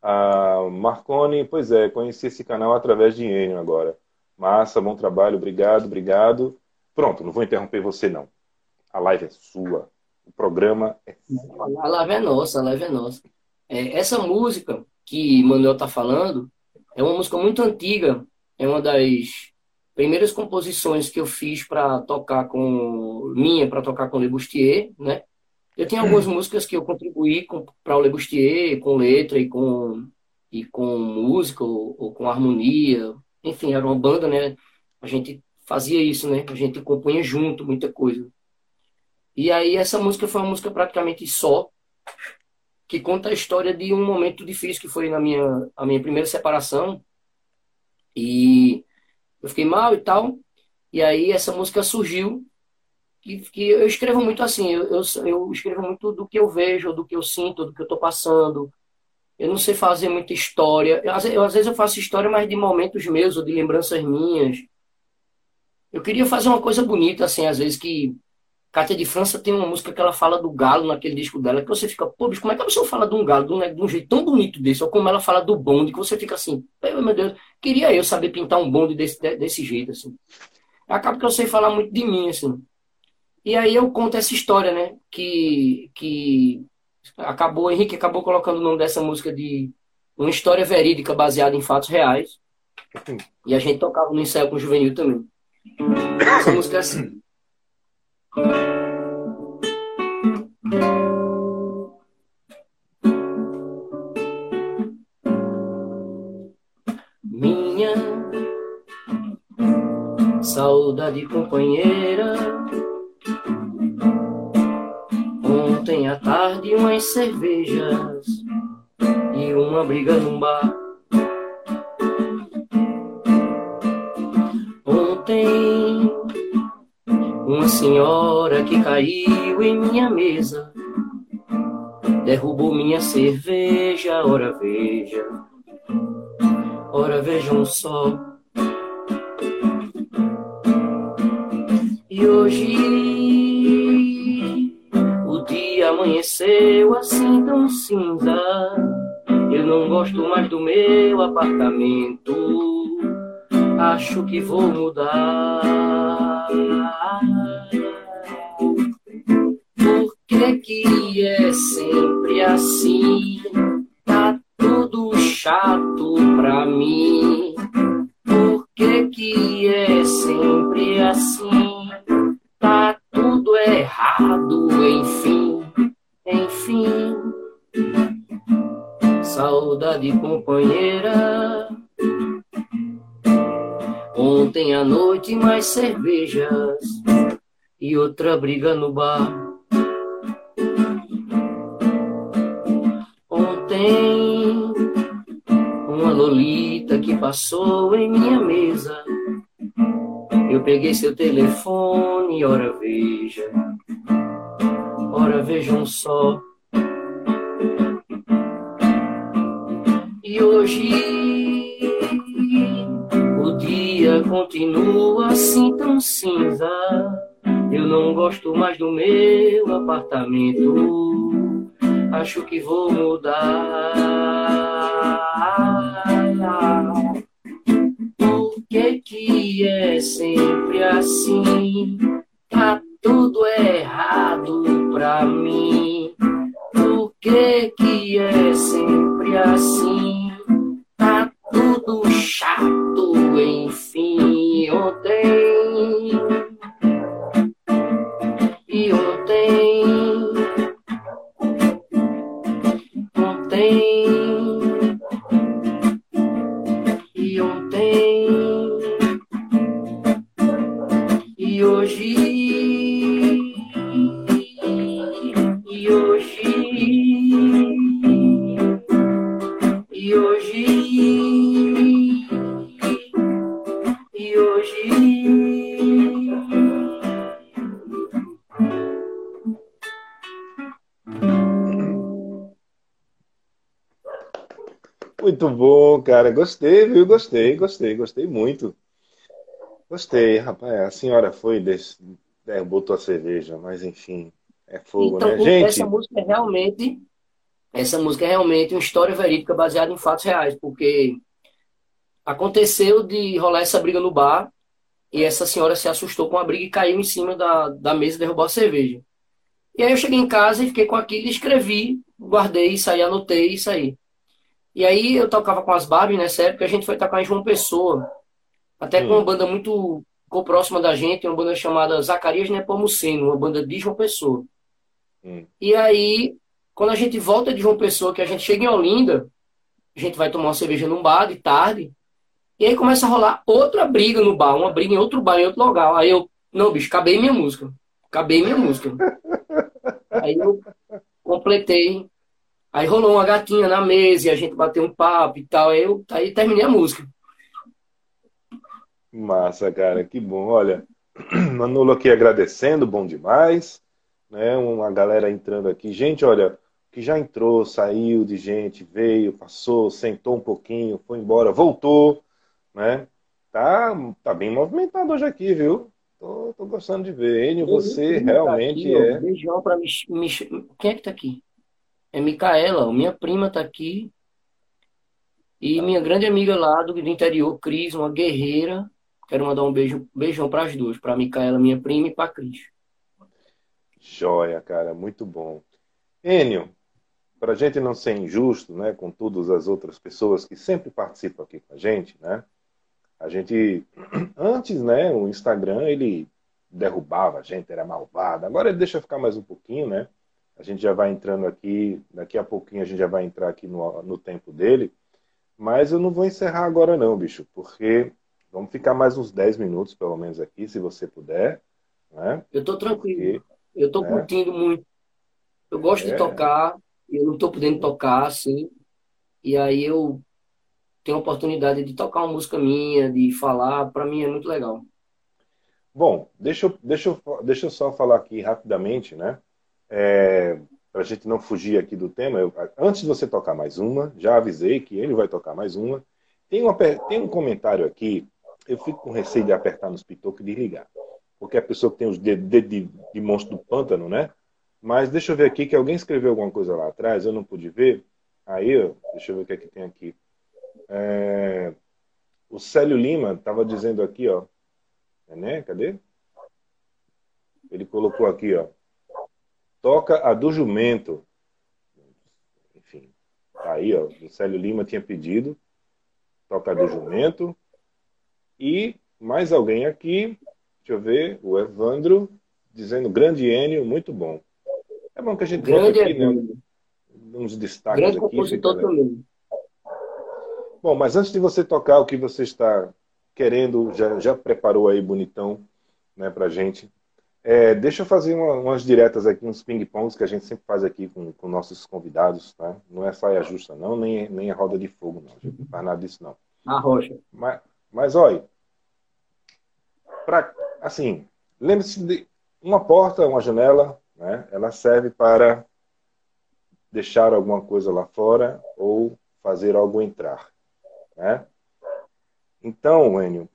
Ah, Marconi, pois é, conheci esse canal através de Enio agora. Massa, bom trabalho, obrigado, obrigado. Pronto, não vou interromper você não. A live é sua, o programa é seu. A live é nossa, a live é nossa. É, essa música que Manuel está falando é uma música muito antiga, é uma das primeiras composições que eu fiz para tocar com minha para tocar com Le Bustier, né? Eu tinha algumas músicas que eu contribuí para o Le Bustier, com letra e com e com música ou, ou, com harmonia, enfim, era uma banda, né? A gente fazia isso, né? A gente compunha junto muita coisa. E aí essa música foi uma música praticamente só que conta a história de um momento difícil que foi na minha, a minha primeira separação. E eu fiquei mal e tal. E aí essa música surgiu. Que, que eu escrevo muito assim, eu, eu, eu escrevo muito do que eu vejo, do que eu sinto, do que eu estou passando. Eu não sei fazer muita história. Eu, eu, às vezes eu faço história, mas de momentos meus ou de lembranças minhas. Eu queria fazer uma coisa bonita, assim, às vezes que Cátia de França tem uma música que ela fala do galo naquele disco dela, que você fica, pô, bicho, como é que a pessoa fala de um galo de um, de um jeito tão bonito desse? Ou como ela fala do bonde, que você fica assim, meu Deus, queria eu saber pintar um bonde desse, desse jeito, assim. Acaba que eu sei falar muito de mim, assim. E aí eu conto essa história, né? Que, que acabou, Henrique acabou colocando o nome dessa música de uma história verídica baseada em fatos reais. E a gente tocava no ensaio com o Juvenil também. Essa música é assim. Minha saudade companheira, Ontem à tarde, umas cervejas e uma briga num bar. Ontem, uma senhora que caiu em minha mesa derrubou minha cerveja. Ora veja, ora vejam só. E hoje o dia amanheceu assim tão cinza. Eu não gosto mais do meu apartamento. Acho que vou mudar. Que, que é sempre assim? Tá tudo chato pra mim. Por que, que é sempre assim? Tá tudo errado, enfim, enfim. Saudade companheira. Ontem à noite mais cervejas e outra briga no bar. Ontem uma lolita que passou em minha mesa eu peguei seu telefone, ora veja, ora vejam só. E hoje o dia continua assim tão cinza. Eu não gosto mais do meu apartamento. Acho que vou mudar que que é sempre assim? Tá tudo errado pra mim. Por que que é sempre assim? Tá tudo chato, enfim. Ontem cara. Gostei, viu? Gostei, gostei, gostei muito. Gostei, rapaz. A senhora foi, desse, é, botou a cerveja, mas enfim, é fogo, então, né? Gente. Essa música é realmente. Essa música é realmente uma história verídica baseada em fatos reais, porque aconteceu de rolar essa briga no bar e essa senhora se assustou com a briga e caiu em cima da, da mesa e derrubou a cerveja. E aí eu cheguei em casa e fiquei com aquilo, escrevi, guardei isso aí, anotei isso aí. E aí eu tocava com as Barbies nessa época, a gente foi tocar em João Pessoa, até com uma hum. banda muito ficou próxima da gente, uma banda chamada Zacarias Nepomuceno, uma banda de João Pessoa. Hum. E aí, quando a gente volta de João Pessoa, que a gente chega em Olinda, a gente vai tomar uma cerveja num bar de tarde, e aí começa a rolar outra briga no bar, uma briga em outro bar, em outro lugar. Aí eu, não, bicho, acabei minha música. Acabei minha música. aí eu completei Aí rolou uma gatinha na mesa e a gente bateu um papo e tal. Aí, eu, aí terminei a música. Massa, cara, que bom. Olha, Manolo aqui agradecendo, bom demais. Né? Uma galera entrando aqui. Gente, olha, que já entrou, saiu de gente, veio, passou, sentou um pouquinho, foi embora, voltou, né? Tá, tá bem movimentado hoje aqui, viu? Tô, tô gostando de ver. Enio, você tá realmente aqui, é. Ó, beijão pra me, Quem é que tá aqui? É Micaela, minha prima está aqui. E minha grande amiga lá do, interior, Cris, uma guerreira. Quero mandar um beijo, beijão para as duas, para Micaela, minha prima, e para Cris. Joia, cara, muito bom. Enio, para a gente não ser injusto, né, com todas as outras pessoas que sempre participam aqui com a gente, né? A gente antes, né, o Instagram ele derrubava a gente, era malvado. Agora ele deixa ficar mais um pouquinho, né? A gente já vai entrando aqui, daqui a pouquinho a gente já vai entrar aqui no, no tempo dele. Mas eu não vou encerrar agora não, bicho, porque vamos ficar mais uns 10 minutos, pelo menos, aqui, se você puder. Né? Eu tô tranquilo. Porque, eu tô né? curtindo muito. Eu gosto É. de tocar, eu não estou podendo tocar, assim, e aí eu tenho a oportunidade de tocar uma música minha, de falar, para mim é muito legal. Bom, deixa eu, deixa eu, deixa eu só falar aqui rapidamente, né? É, para a gente não fugir aqui do tema, eu, antes de você tocar mais uma, já avisei que ele vai tocar mais uma. Tem, uma, tem um comentário aqui, eu fico com receio de apertar nos pitocos e desligar, porque a pessoa que tem os dedos de, de, de monstro do pântano, né? Mas deixa eu ver aqui que alguém escreveu alguma coisa lá atrás, eu não pude ver. Aí, deixa eu ver o que é que tem aqui. É, o Célio Lima estava dizendo aqui, ó. É, né? Cadê? Ele colocou aqui, ó. Toca a do jumento. Enfim, tá aí, ó. O Célio Lima tinha pedido. Toca a do jumento. E mais alguém aqui. Deixa eu ver. O Evandro dizendo grande Enio, muito bom. É bom que a gente grande aqui, né, uns destaques grande aqui. compositor também. Bom, mas antes de você tocar o que você está querendo, já, já preparou aí bonitão né, pra gente. É, deixa eu fazer uma, umas diretas aqui, uns ping-pongs que a gente sempre faz aqui com, com nossos convidados, tá? Não é saia justa, não, nem, nem a roda de fogo, não. A gente não faz nada disso, não. A rocha. Mas, mas olha, pra, assim, lembre-se de uma porta, uma janela, né? Ela serve para deixar alguma coisa lá fora ou fazer algo entrar, né? Então, Enio,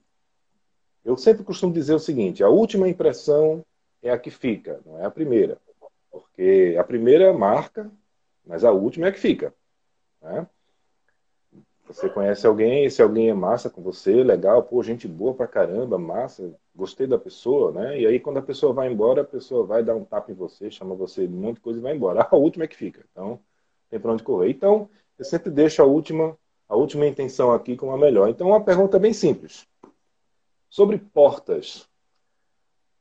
eu sempre costumo dizer o seguinte: a última impressão é a que fica, não é a primeira. Porque a primeira marca, mas a última é a que fica. Né? Você conhece alguém, esse alguém é massa com você, legal, pô, gente boa pra caramba, massa, gostei da pessoa, né? E aí quando a pessoa vai embora, a pessoa vai dar um tapa em você, chama você de de coisa e vai embora. A última é que fica. Então, tem pra onde correr. Então, eu sempre deixo a última a última intenção aqui como a melhor. Então, uma pergunta bem simples. Sobre portas.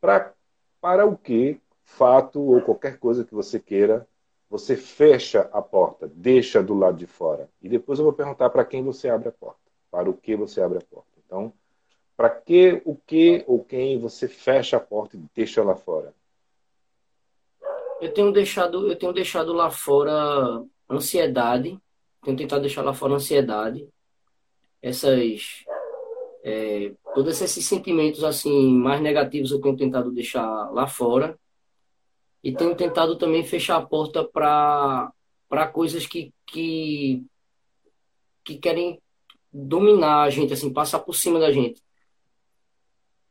Pra, para o que, fato ou qualquer coisa que você queira, você fecha a porta, deixa do lado de fora. E depois eu vou perguntar para quem você abre a porta. Para o que você abre a porta. Então, para que, o que ou quem você fecha a porta e deixa lá fora? Eu tenho deixado, eu tenho deixado lá fora ansiedade, tenho tentado deixar lá fora ansiedade, essas, é, todos esses sentimentos assim mais negativos eu tenho tentado deixar lá fora e tenho tentado também fechar a porta para para coisas que, que que querem dominar a gente, assim, passar por cima da gente.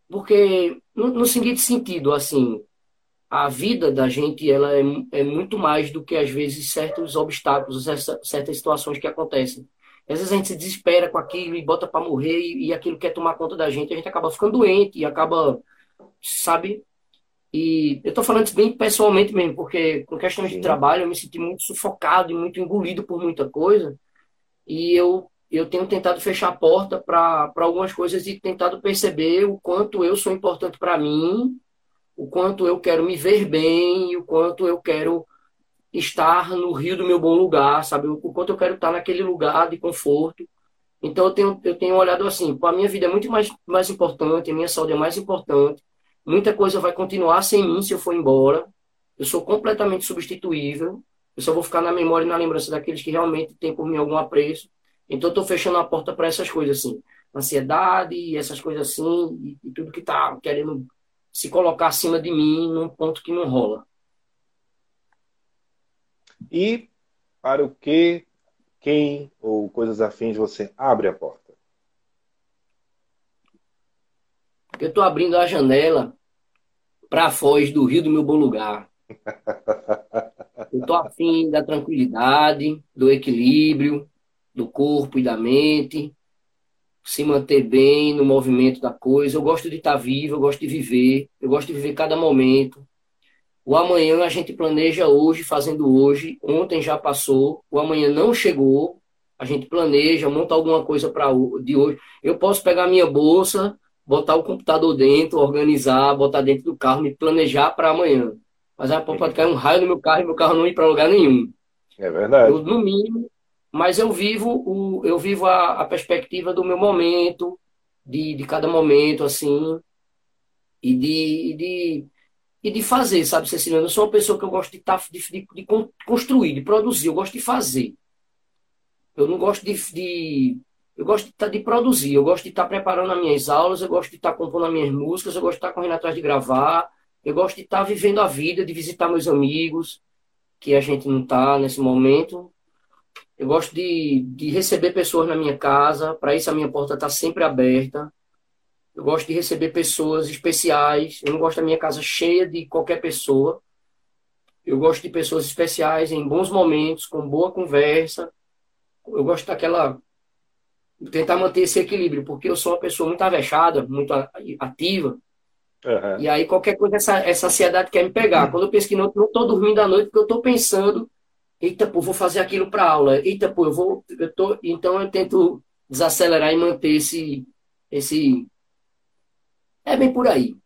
Porque, no, no seguinte sentido, assim, a vida da gente ela é, é muito mais do que às vezes certos obstáculos, certas situações que acontecem. Às vezes a gente se desespera com aquilo e bota para morrer e, e, aquilo quer tomar conta da gente, a gente acaba ficando doente e acaba, sabe? E eu tô falando isso bem pessoalmente mesmo, porque com questões Sim. de trabalho eu me senti muito sufocado e muito engolido por muita coisa. E eu eu tenho tentado fechar a porta para algumas coisas e tentado perceber o quanto eu sou importante para mim o quanto eu quero me ver bem, o quanto eu quero estar no rio do meu bom lugar, sabe? O quanto eu quero estar naquele lugar de conforto. Então eu tenho, eu tenho olhado assim, a minha vida é muito mais, mais importante, a minha saúde é mais importante. Muita coisa vai continuar sem mim se eu for embora. Eu sou completamente substituível. Eu só vou ficar na memória e na lembrança daqueles que realmente têm por mim algum apreço. Então eu estou fechando a porta para essas coisas assim, ansiedade, essas coisas assim, e, e tudo que está querendo se colocar acima de mim num ponto que não rola. E para o que, quem ou coisas afins você abre a porta? Eu estou abrindo a janela para a foz do rio do meu bom lugar. Eu estou afim da tranquilidade, do equilíbrio, do corpo e da mente, se manter bem no movimento da coisa. Eu gosto de estar vivo, eu gosto de viver, eu gosto de viver cada momento. O amanhã a gente planeja hoje, fazendo hoje. Ontem já passou, o amanhã não chegou. A gente planeja, monta alguma coisa para de hoje. Eu posso pegar minha bolsa, botar o computador dentro, organizar, botar dentro do carro, me planejar para amanhã. Mas aí pode cair um raio no meu carro e meu carro não ir para lugar nenhum. É verdade. Eu, no mínimo, mas eu vivo o, eu vivo a, a perspectiva do meu momento, de, de cada momento, assim, e de, de e de fazer, sabe, Ceciliano? Eu sou uma pessoa que eu gosto de, tá, de, de, de construir, de produzir, eu gosto de fazer. Eu não gosto de, de eu gosto de, tá, de, produzir, eu gosto de estar tá preparando as minhas aulas, eu gosto de estar tá compondo as minhas músicas, eu gosto de estar tá correndo atrás de gravar, eu gosto de estar tá vivendo a vida, de visitar meus amigos, que a gente não está nesse momento. Eu gosto de, de receber pessoas na minha casa, para isso a minha porta está sempre aberta. Eu gosto de receber pessoas especiais. Eu não gosto da minha casa cheia de qualquer pessoa. Eu gosto de pessoas especiais em bons momentos, com boa conversa. Eu gosto daquela. tentar manter esse equilíbrio, porque eu sou uma pessoa muito avexada, muito ativa. Uhum. E aí qualquer coisa, essa, essa ansiedade quer me pegar. Quando eu penso que não estou dormindo à noite, porque eu estou pensando, eita, pô, vou fazer aquilo para aula. Eita, pô, eu vou. Eu tô... Então eu tento desacelerar e manter esse, esse é bem por aí.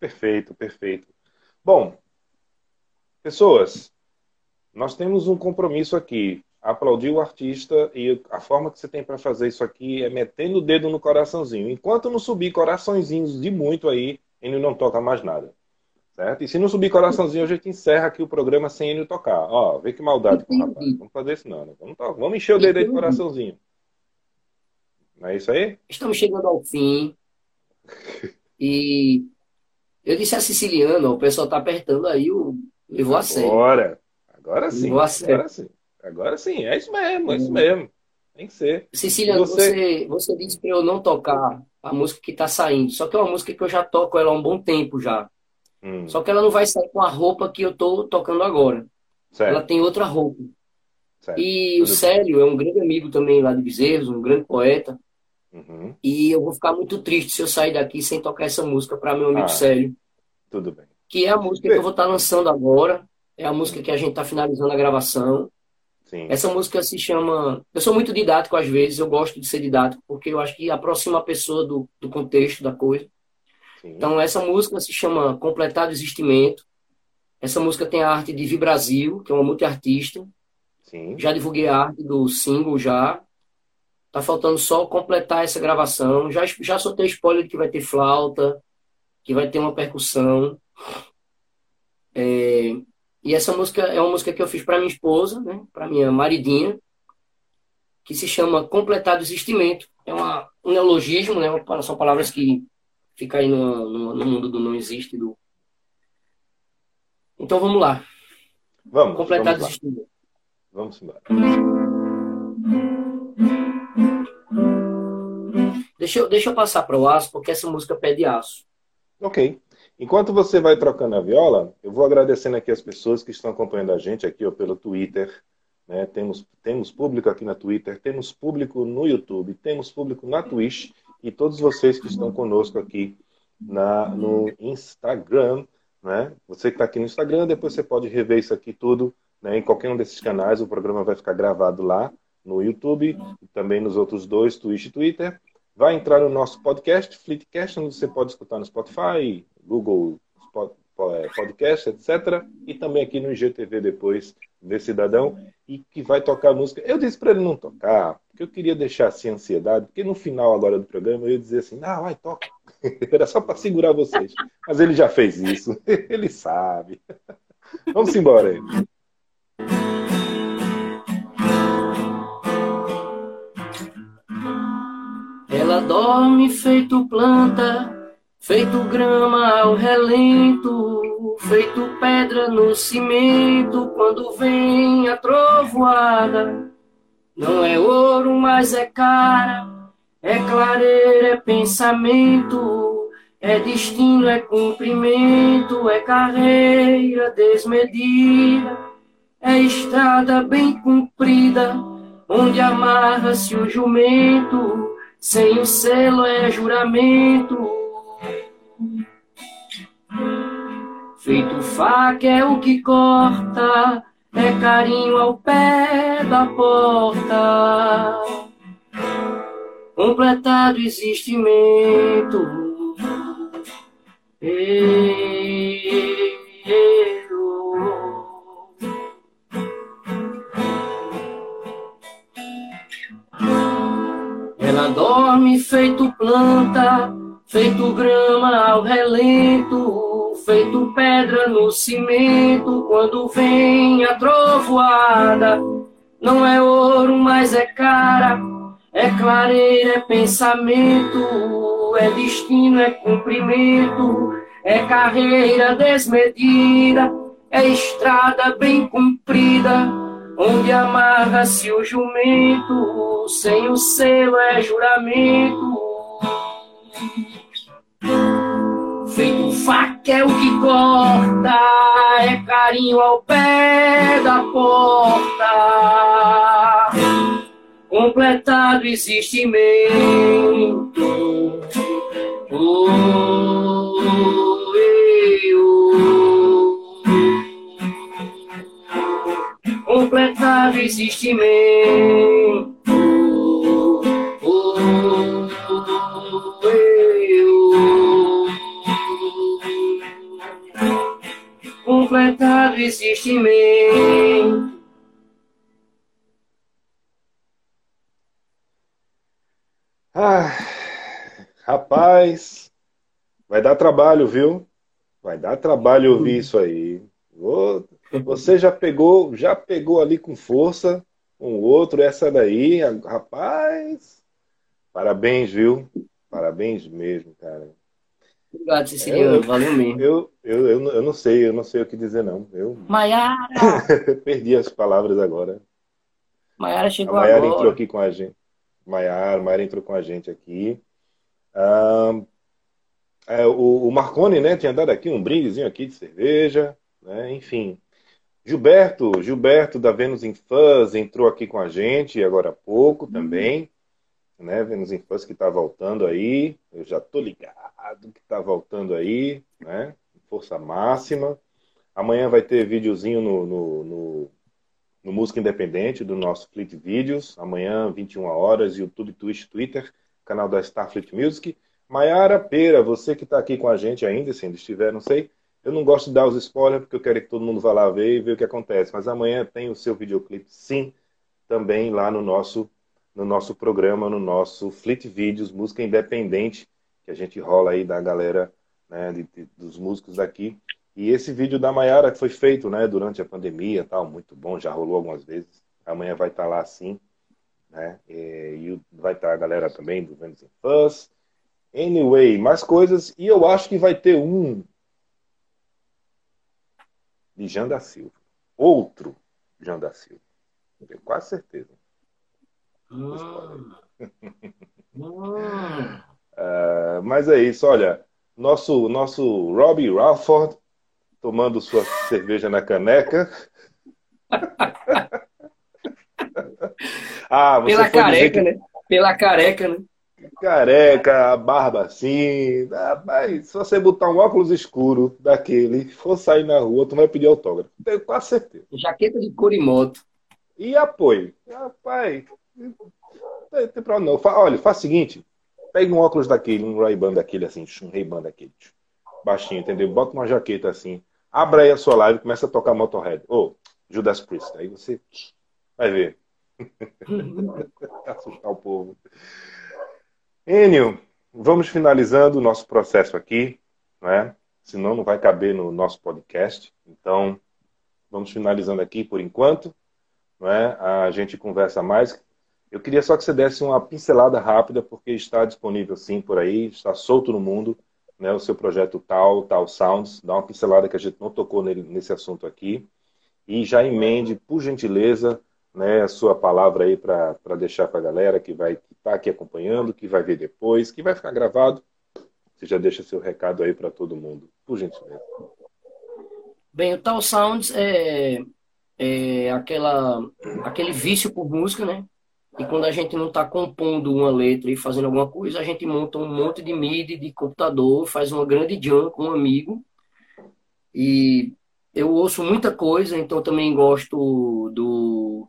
Perfeito, perfeito. Bom, pessoas, nós temos um compromisso aqui. Aplaudir o artista e a forma que você tem para fazer isso aqui é metendo o dedo no coraçãozinho. Enquanto não subir coraçõezinhos de muito aí, ele não toca mais nada. Certo? E se não subir coraçãozinho, a gente encerra aqui o programa sem ele tocar. Ó, vê que maldade com o rapaz. Vamos fazer isso não. Né? Vamos, vamos encher o dedo aí de coraçãozinho. Não é isso aí? Estamos chegando ao fim. E eu disse a Siciliano, o pessoal tá apertando aí o levou a sério. Agora, agora sim. Levou a sério. Agora sim. Agora sim, é isso mesmo, é isso mesmo. Tem que ser. Siciliano, você... você, você disse para eu não tocar a música que tá saindo. Só que é uma música que eu já toco ela há um bom tempo já. Hum. Só que ela não vai sair com a roupa que eu tô tocando agora. Certo. Ela tem outra roupa. Certo. E Tudo o Célio é um grande amigo também lá de Bezerros, um grande poeta. Uhum. E eu vou ficar muito triste se eu sair daqui sem tocar essa música para meu amigo ah, Célio. Tudo bem. Que é a música bem. que eu vou estar tá lançando agora. É a música que a gente está finalizando a gravação. Sim. Essa música se chama. Eu sou muito didático às vezes, eu gosto de ser didático, porque eu acho que aproxima a pessoa do, do contexto da coisa. Sim. Então, essa música se chama Completar Desistimento. Essa música tem a arte de Vi Brasil, que é uma multiartista. Sim. Já divulguei a arte do single já. Tá faltando só completar essa gravação. Já, já soltei spoiler de que vai ter flauta, que vai ter uma percussão. É, e essa música é uma música que eu fiz para minha esposa, né, para minha maridinha, que se chama Completar Desistimento. É uma, um neologismo, né, são palavras que ficam aí no, no, no, mundo do não existe. Do... Então vamos lá. Vamos. Completar vamos Desistimento. Lá. Vamos embora. Deixa eu, deixa eu passar para o aço, porque essa música pede aço. Ok. Enquanto você vai trocando a viola, eu vou agradecendo aqui as pessoas que estão acompanhando a gente aqui ó, pelo Twitter. Né? Temos, temos público aqui na Twitter, temos público no YouTube, temos público na Twitch e todos vocês que estão conosco aqui na, no Instagram. Né? Você que está aqui no Instagram, depois você pode rever isso aqui tudo né? em qualquer um desses canais. O programa vai ficar gravado lá no YouTube também nos outros dois, Twitch e Twitter vai entrar no nosso podcast, Fleetcast, onde você pode escutar no Spotify, Google é, Podcast, etc. E também aqui no IGTV depois de Cidadão, e que vai tocar música. Eu disse para ele não tocar, porque eu queria deixar assim ansiedade, porque no final agora do programa eu ia dizer assim, ah, vai, toca. Era só para segurar vocês. Mas ele já fez isso, ele sabe. Vamos embora aí. Ela dorme feito planta, feito grama ao relento, feito pedra no cimento quando vem a trovoada. Não é ouro, mas é cara, é clareira, é pensamento, é destino, é cumprimento, é carreira desmedida, é estrada bem comprida, onde amarra-se o jumento sem o selo é juramento. Feito faca é o que corta, é carinho ao pé da porta. Completado existimento. Ei, ei. Ela dorme feito planta, feito grama ao relento, feito pedra no cimento quando vem a trovoada. Não é ouro, mas é cara, é clareira, é pensamento, é destino, é cumprimento, é carreira desmedida, é estrada bem comprida, onde amarra-se o jumento, sem o selo é juramento. Feito faca é o que corta, é carinho ao pé da porta. Completado existimento. Oh, Completado existimento. completado existe mim. Ah, rapaz, vai dar trabalho, viu? Vai dar trabalho ouvir isso aí. Você já pegou, já pegou ali com força um outro, essa daí, rapaz. Parabéns, viu? Parabéns mesmo, cara. Obrigado, Ceciliano. Valeu mesmo. Eu, eu, eu, eu, não sei, eu não sei o que dizer, não. Eu... Maiara! Perdi as palavras agora. Maiara chegou a Maiara agora. entrou aqui com a gente. Maiara, Maiara entrou com a gente aqui. Ah, é, o, o, Marconi, né, tinha dado aqui um brindezinho aqui de cerveja, né, enfim. Gilberto, Gilberto da Vênus em Fuzz entrou aqui com a gente agora há pouco também, né, Vênus em Fuzz que está voltando aí, eu já tô ligado que está voltando aí, né? Força máxima. Amanhã vai ter videozinho no, no, no, no Música Independente do nosso Fleet Videos. Amanhã, 21 horas, YouTube, Twitch, Twitter, canal da Starfleet Music. Maiara Pera, você que está aqui com a gente ainda, se ainda estiver, não sei. Eu não gosto de dar os spoilers porque eu quero que todo mundo vá lá ver e ver o que acontece. Mas amanhã tem o seu videoclipe, sim, também lá no nosso, no nosso programa, no nosso Fleet Videos, música independente que a gente rola aí da galera, né, de, de, dos músicos daqui. E esse vídeo da Maiara que foi feito, né, durante a pandemia, tal, muito bom, já rolou algumas vezes. Amanhã vai estar tá lá sim, né? E, vai estar tá a galera também do Vênus in Fuzz. Anyway, mais coisas. E eu acho que vai ter um de Jean da Silva. Outro Jean da Silva. Tenho quase certeza. Hum. Uh, mas é isso, olha, nosso, nosso Robbie Ralford tomando sua cerveja na caneca. ah, Pela careca, que... né? Pela careca, né? Careca, barba assim. Mas se você botar um óculos escuro daquele, for sair na rua, tu vai pedir autógrafo. Tenho quase certeza. Jaqueta de couro e apoio. Rapaz, não tem problema não. Olha, faz o seguinte, Pega um óculos daquele, um Ray-Ban daquele, assim, um Ray-Ban daquele, baixinho, entendeu? Bota uma jaqueta assim, abra aí a sua live e começa a tocar Motorhead. Ou oh, Judas Priest. Aí você vai ver. Assustar o povo. Enio, vamos finalizando o nosso processo aqui, né? Senão não vai caber no nosso podcast. Então, vamos finalizando aqui por enquanto. Né? A gente conversa mais. Eu queria só que você desse uma pincelada rápida, porque está disponível sim por aí, está solto no mundo, né, o seu projeto Tal, Tal Sounds. Dá uma pincelada que a gente não tocou nele, nesse assunto aqui. E já emende, por gentileza, né, a sua palavra aí para deixar para a galera que vai estar tá aqui acompanhando, que vai ver depois, que vai ficar gravado. Você já deixa seu recado aí para todo mundo, por gentileza. Bem, o Tal Sounds é, é aquela, aquele vício por música, né? E quando a gente não está compondo uma letra e fazendo alguma coisa, a gente monta um monte de MIDI de computador, faz uma grande jam com um amigo. E eu ouço muita coisa, então também gosto do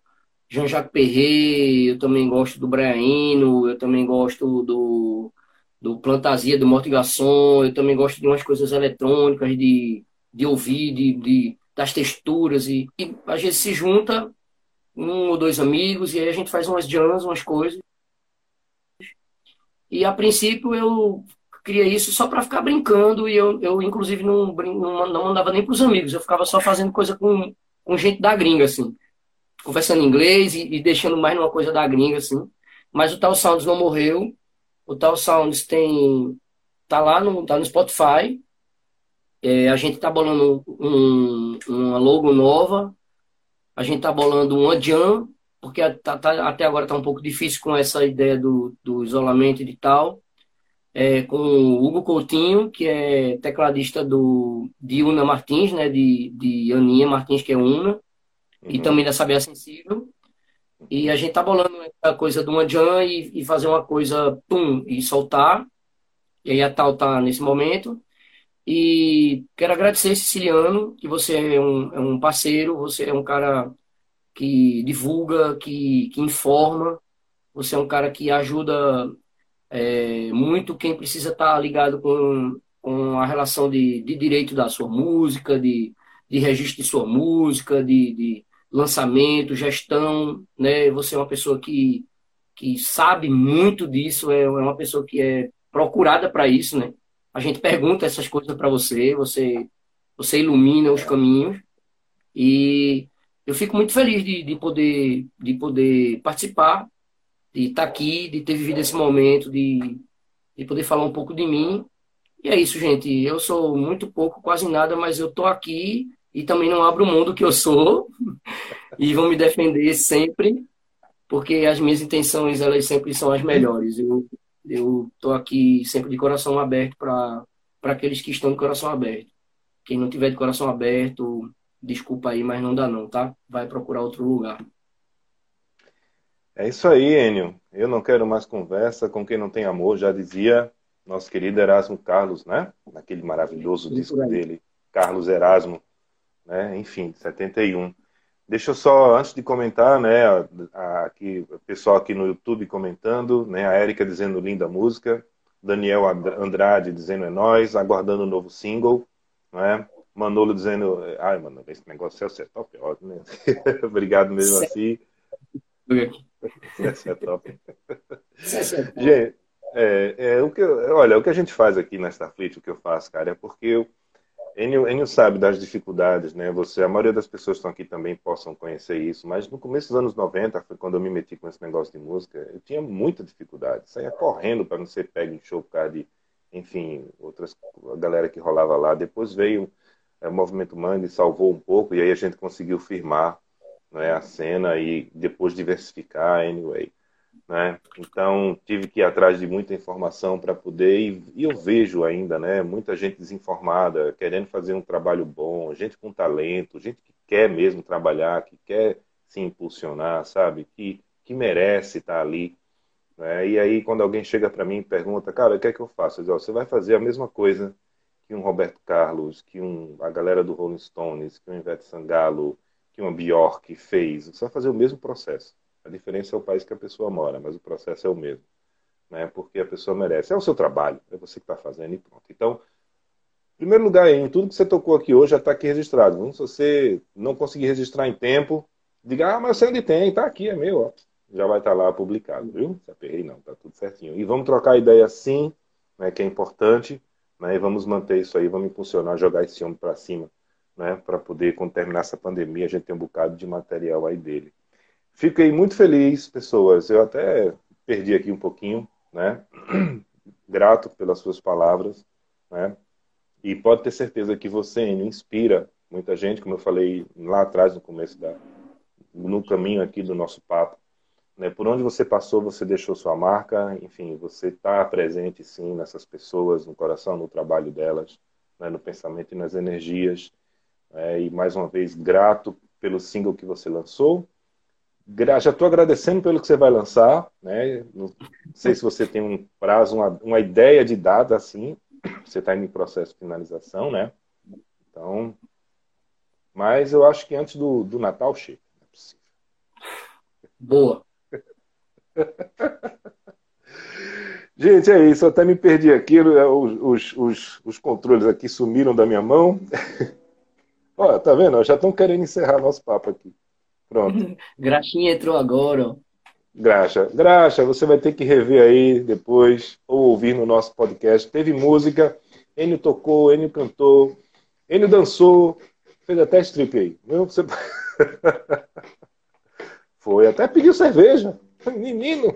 Jean-Jacques Perret, eu também gosto do Briaino, eu também gosto do, do Plantasia, do Morte Garçon, eu também gosto de umas coisas eletrônicas, de, de ouvir, de, de das texturas. E, e a gente se junta um ou dois amigos, e aí a gente faz umas jams, umas coisas. E a princípio eu cria isso só para ficar brincando e eu, eu inclusive, não, não, não mandava nem para os amigos, eu ficava só fazendo coisa com, com gente da gringa, assim. Conversando em inglês e, e deixando mais numa coisa da gringa, assim. Mas o Tal Sounds não morreu. O Tal Sounds tem. tá lá no, tá no Spotify. É, a gente tá bolando um, uma logo nova. A gente tá bolando uma jam, porque tá, tá, até agora tá um pouco difícil com essa ideia do, do isolamento e tal é, com o Hugo Coutinho, que é tecladista do, de Una Martins, né, de, de Aninha Martins, que é Una, uhum. e também da Sabia Sensível. E a gente tá bolando a coisa de uma e, e, fazer uma coisa, pum, e soltar. E aí a tal tá nesse momento. E quero agradecer, Siciliano, que você é um, é um parceiro, você é um cara que divulga, que, que informa, você é um cara que ajuda é, muito quem precisa estar tá ligado com, com a relação de, de direito da sua música, de, de registro de sua música, de, de lançamento, gestão, né? Você é uma pessoa que, que sabe muito disso, é, é uma pessoa que é procurada para isso, né? A gente pergunta essas coisas para você, você você ilumina os caminhos e eu fico muito feliz de, de poder de poder participar de estar tá aqui, de ter vivido esse momento, de, de poder falar um pouco de mim. E é isso, gente. Eu sou muito pouco, quase nada, mas eu tô aqui e também não abro mão do que eu sou e vou me defender sempre, porque as minhas intenções elas sempre são as melhores. Eu eu tô aqui sempre de coração aberto para para aqueles que estão de coração aberto. Quem não tiver de coração aberto, desculpa aí, mas não dá não, tá? Vai procurar outro lugar. É isso aí, Enio. Eu não quero mais conversa com quem não tem amor, já dizia nosso querido Erasmo Carlos, né? Naquele maravilhoso disco dele, Carlos Erasmo, né? Enfim, 71. Deixa eu só, antes de comentar, né, aqui, o pessoal aqui no YouTube comentando, né, a Érica dizendo linda música, Daniel Andrade dizendo é nós, aguardando o um novo single, né? Manolo dizendo, ai, mano, esse negócio é top, ótimo, né? Obrigado mesmo assim. É top. Essa é top. Gente, é, é, o que, olha, o que a gente faz aqui na Starfleet, o que eu faço, cara, é porque eu, Enio, Enio sabe das dificuldades, né? Você, a maioria das pessoas que estão aqui também possam conhecer isso, mas no começo dos anos 90, foi quando eu me meti com esse negócio de música, eu tinha muita dificuldade. Saía correndo para não ser pego em show por causa de, enfim, outras, a galera que rolava lá. Depois veio é, o Movimento Mangue, salvou um pouco, e aí a gente conseguiu firmar né, a cena e depois diversificar, anyway. Né? Então tive que ir atrás de muita informação para poder e, e, eu vejo ainda, né, muita gente desinformada querendo fazer um trabalho bom, gente com talento, gente que quer mesmo trabalhar, que quer se impulsionar, sabe, que que merece estar ali. Né? E aí quando alguém chega para mim e pergunta, cara, o que é que eu faço? Eu digo, você vai fazer a mesma coisa que um Roberto Carlos, que um a galera do Rolling Stones, que um Ivete Sangalo, que uma Bjork fez. Você vai fazer o mesmo processo. A diferença é o país que a pessoa mora, mas o processo é o mesmo. Né? Porque a pessoa merece. É o seu trabalho, é você que está fazendo e pronto. Então, em primeiro lugar, em tudo que você tocou aqui hoje já está aqui registrado. Se você não conseguir registrar em tempo, diga, ah, mas sei onde tem, está aqui, é meu. Ó. Já vai estar tá lá publicado, viu? Se aperrei, não, está tudo certinho. E vamos trocar ideia sim, né, que é importante, né, e vamos manter isso aí, vamos impulsionar, jogar esse homem para cima né, para poder, quando terminar essa pandemia, a gente tem um bocado de material aí dele. Fiquei muito feliz, pessoas. Eu até perdi aqui um pouquinho, né? Grato pelas suas palavras, né? E pode ter certeza que você inspira muita gente, como eu falei lá atrás no começo da no caminho aqui do nosso papo, né? Por onde você passou, você deixou sua marca, enfim, você está presente sim nessas pessoas, no coração, no trabalho delas, né? no pensamento e nas energias. É, e mais uma vez, grato pelo single que você lançou. Já estou agradecendo pelo que você vai lançar. Né? Não sei se você tem um prazo, uma, uma ideia de data assim. Você está em processo de finalização, né? Então, mas eu acho que antes do, do Natal chega. é possível. Boa. Gente, é isso. Eu até me perdi aqui. Os, os, os controles aqui sumiram da minha mão. Olha, tá vendo? Já estão querendo encerrar nosso papo aqui. Pronto. Graxinha entrou agora. Graxa. Graxa, você vai ter que rever aí depois, ou ouvir no nosso podcast. Teve música, Enio tocou, Enio cantou, Enio dançou, fez até strip aí. Você... Foi, até pediu cerveja. Menino!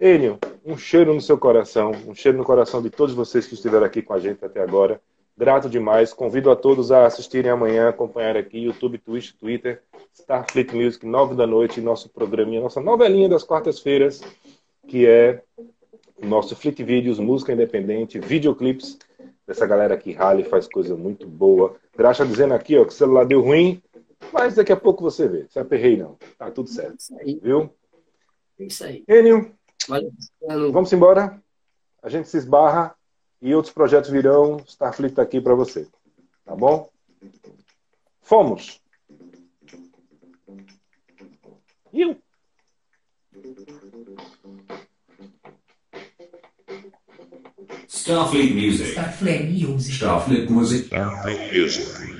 Enio, um cheiro no seu coração, um cheiro no coração de todos vocês que estiveram aqui com a gente até agora. Grato demais. Convido a todos a assistirem amanhã, acompanhar aqui, YouTube, Twitch, Twitter, Starfleet Music, nove da noite, nosso programinha, nossa novelinha das quartas-feiras, que é o nosso Fleet Videos, música independente, videoclips dessa galera que rala e faz coisa muito boa. Graxa dizendo aqui, ó, que o celular deu ruim, mas daqui a pouco você vê. Se aperrei, não. Tá tudo certo. Isso aí. Viu? Isso aí. Enio, vamos embora. A gente se esbarra e outros projetos virão. Starfleet tá aqui para você. Tá bom? Fomos. Starfleet Music. Starfleet Music. Starfleet Music. Starfleet Music.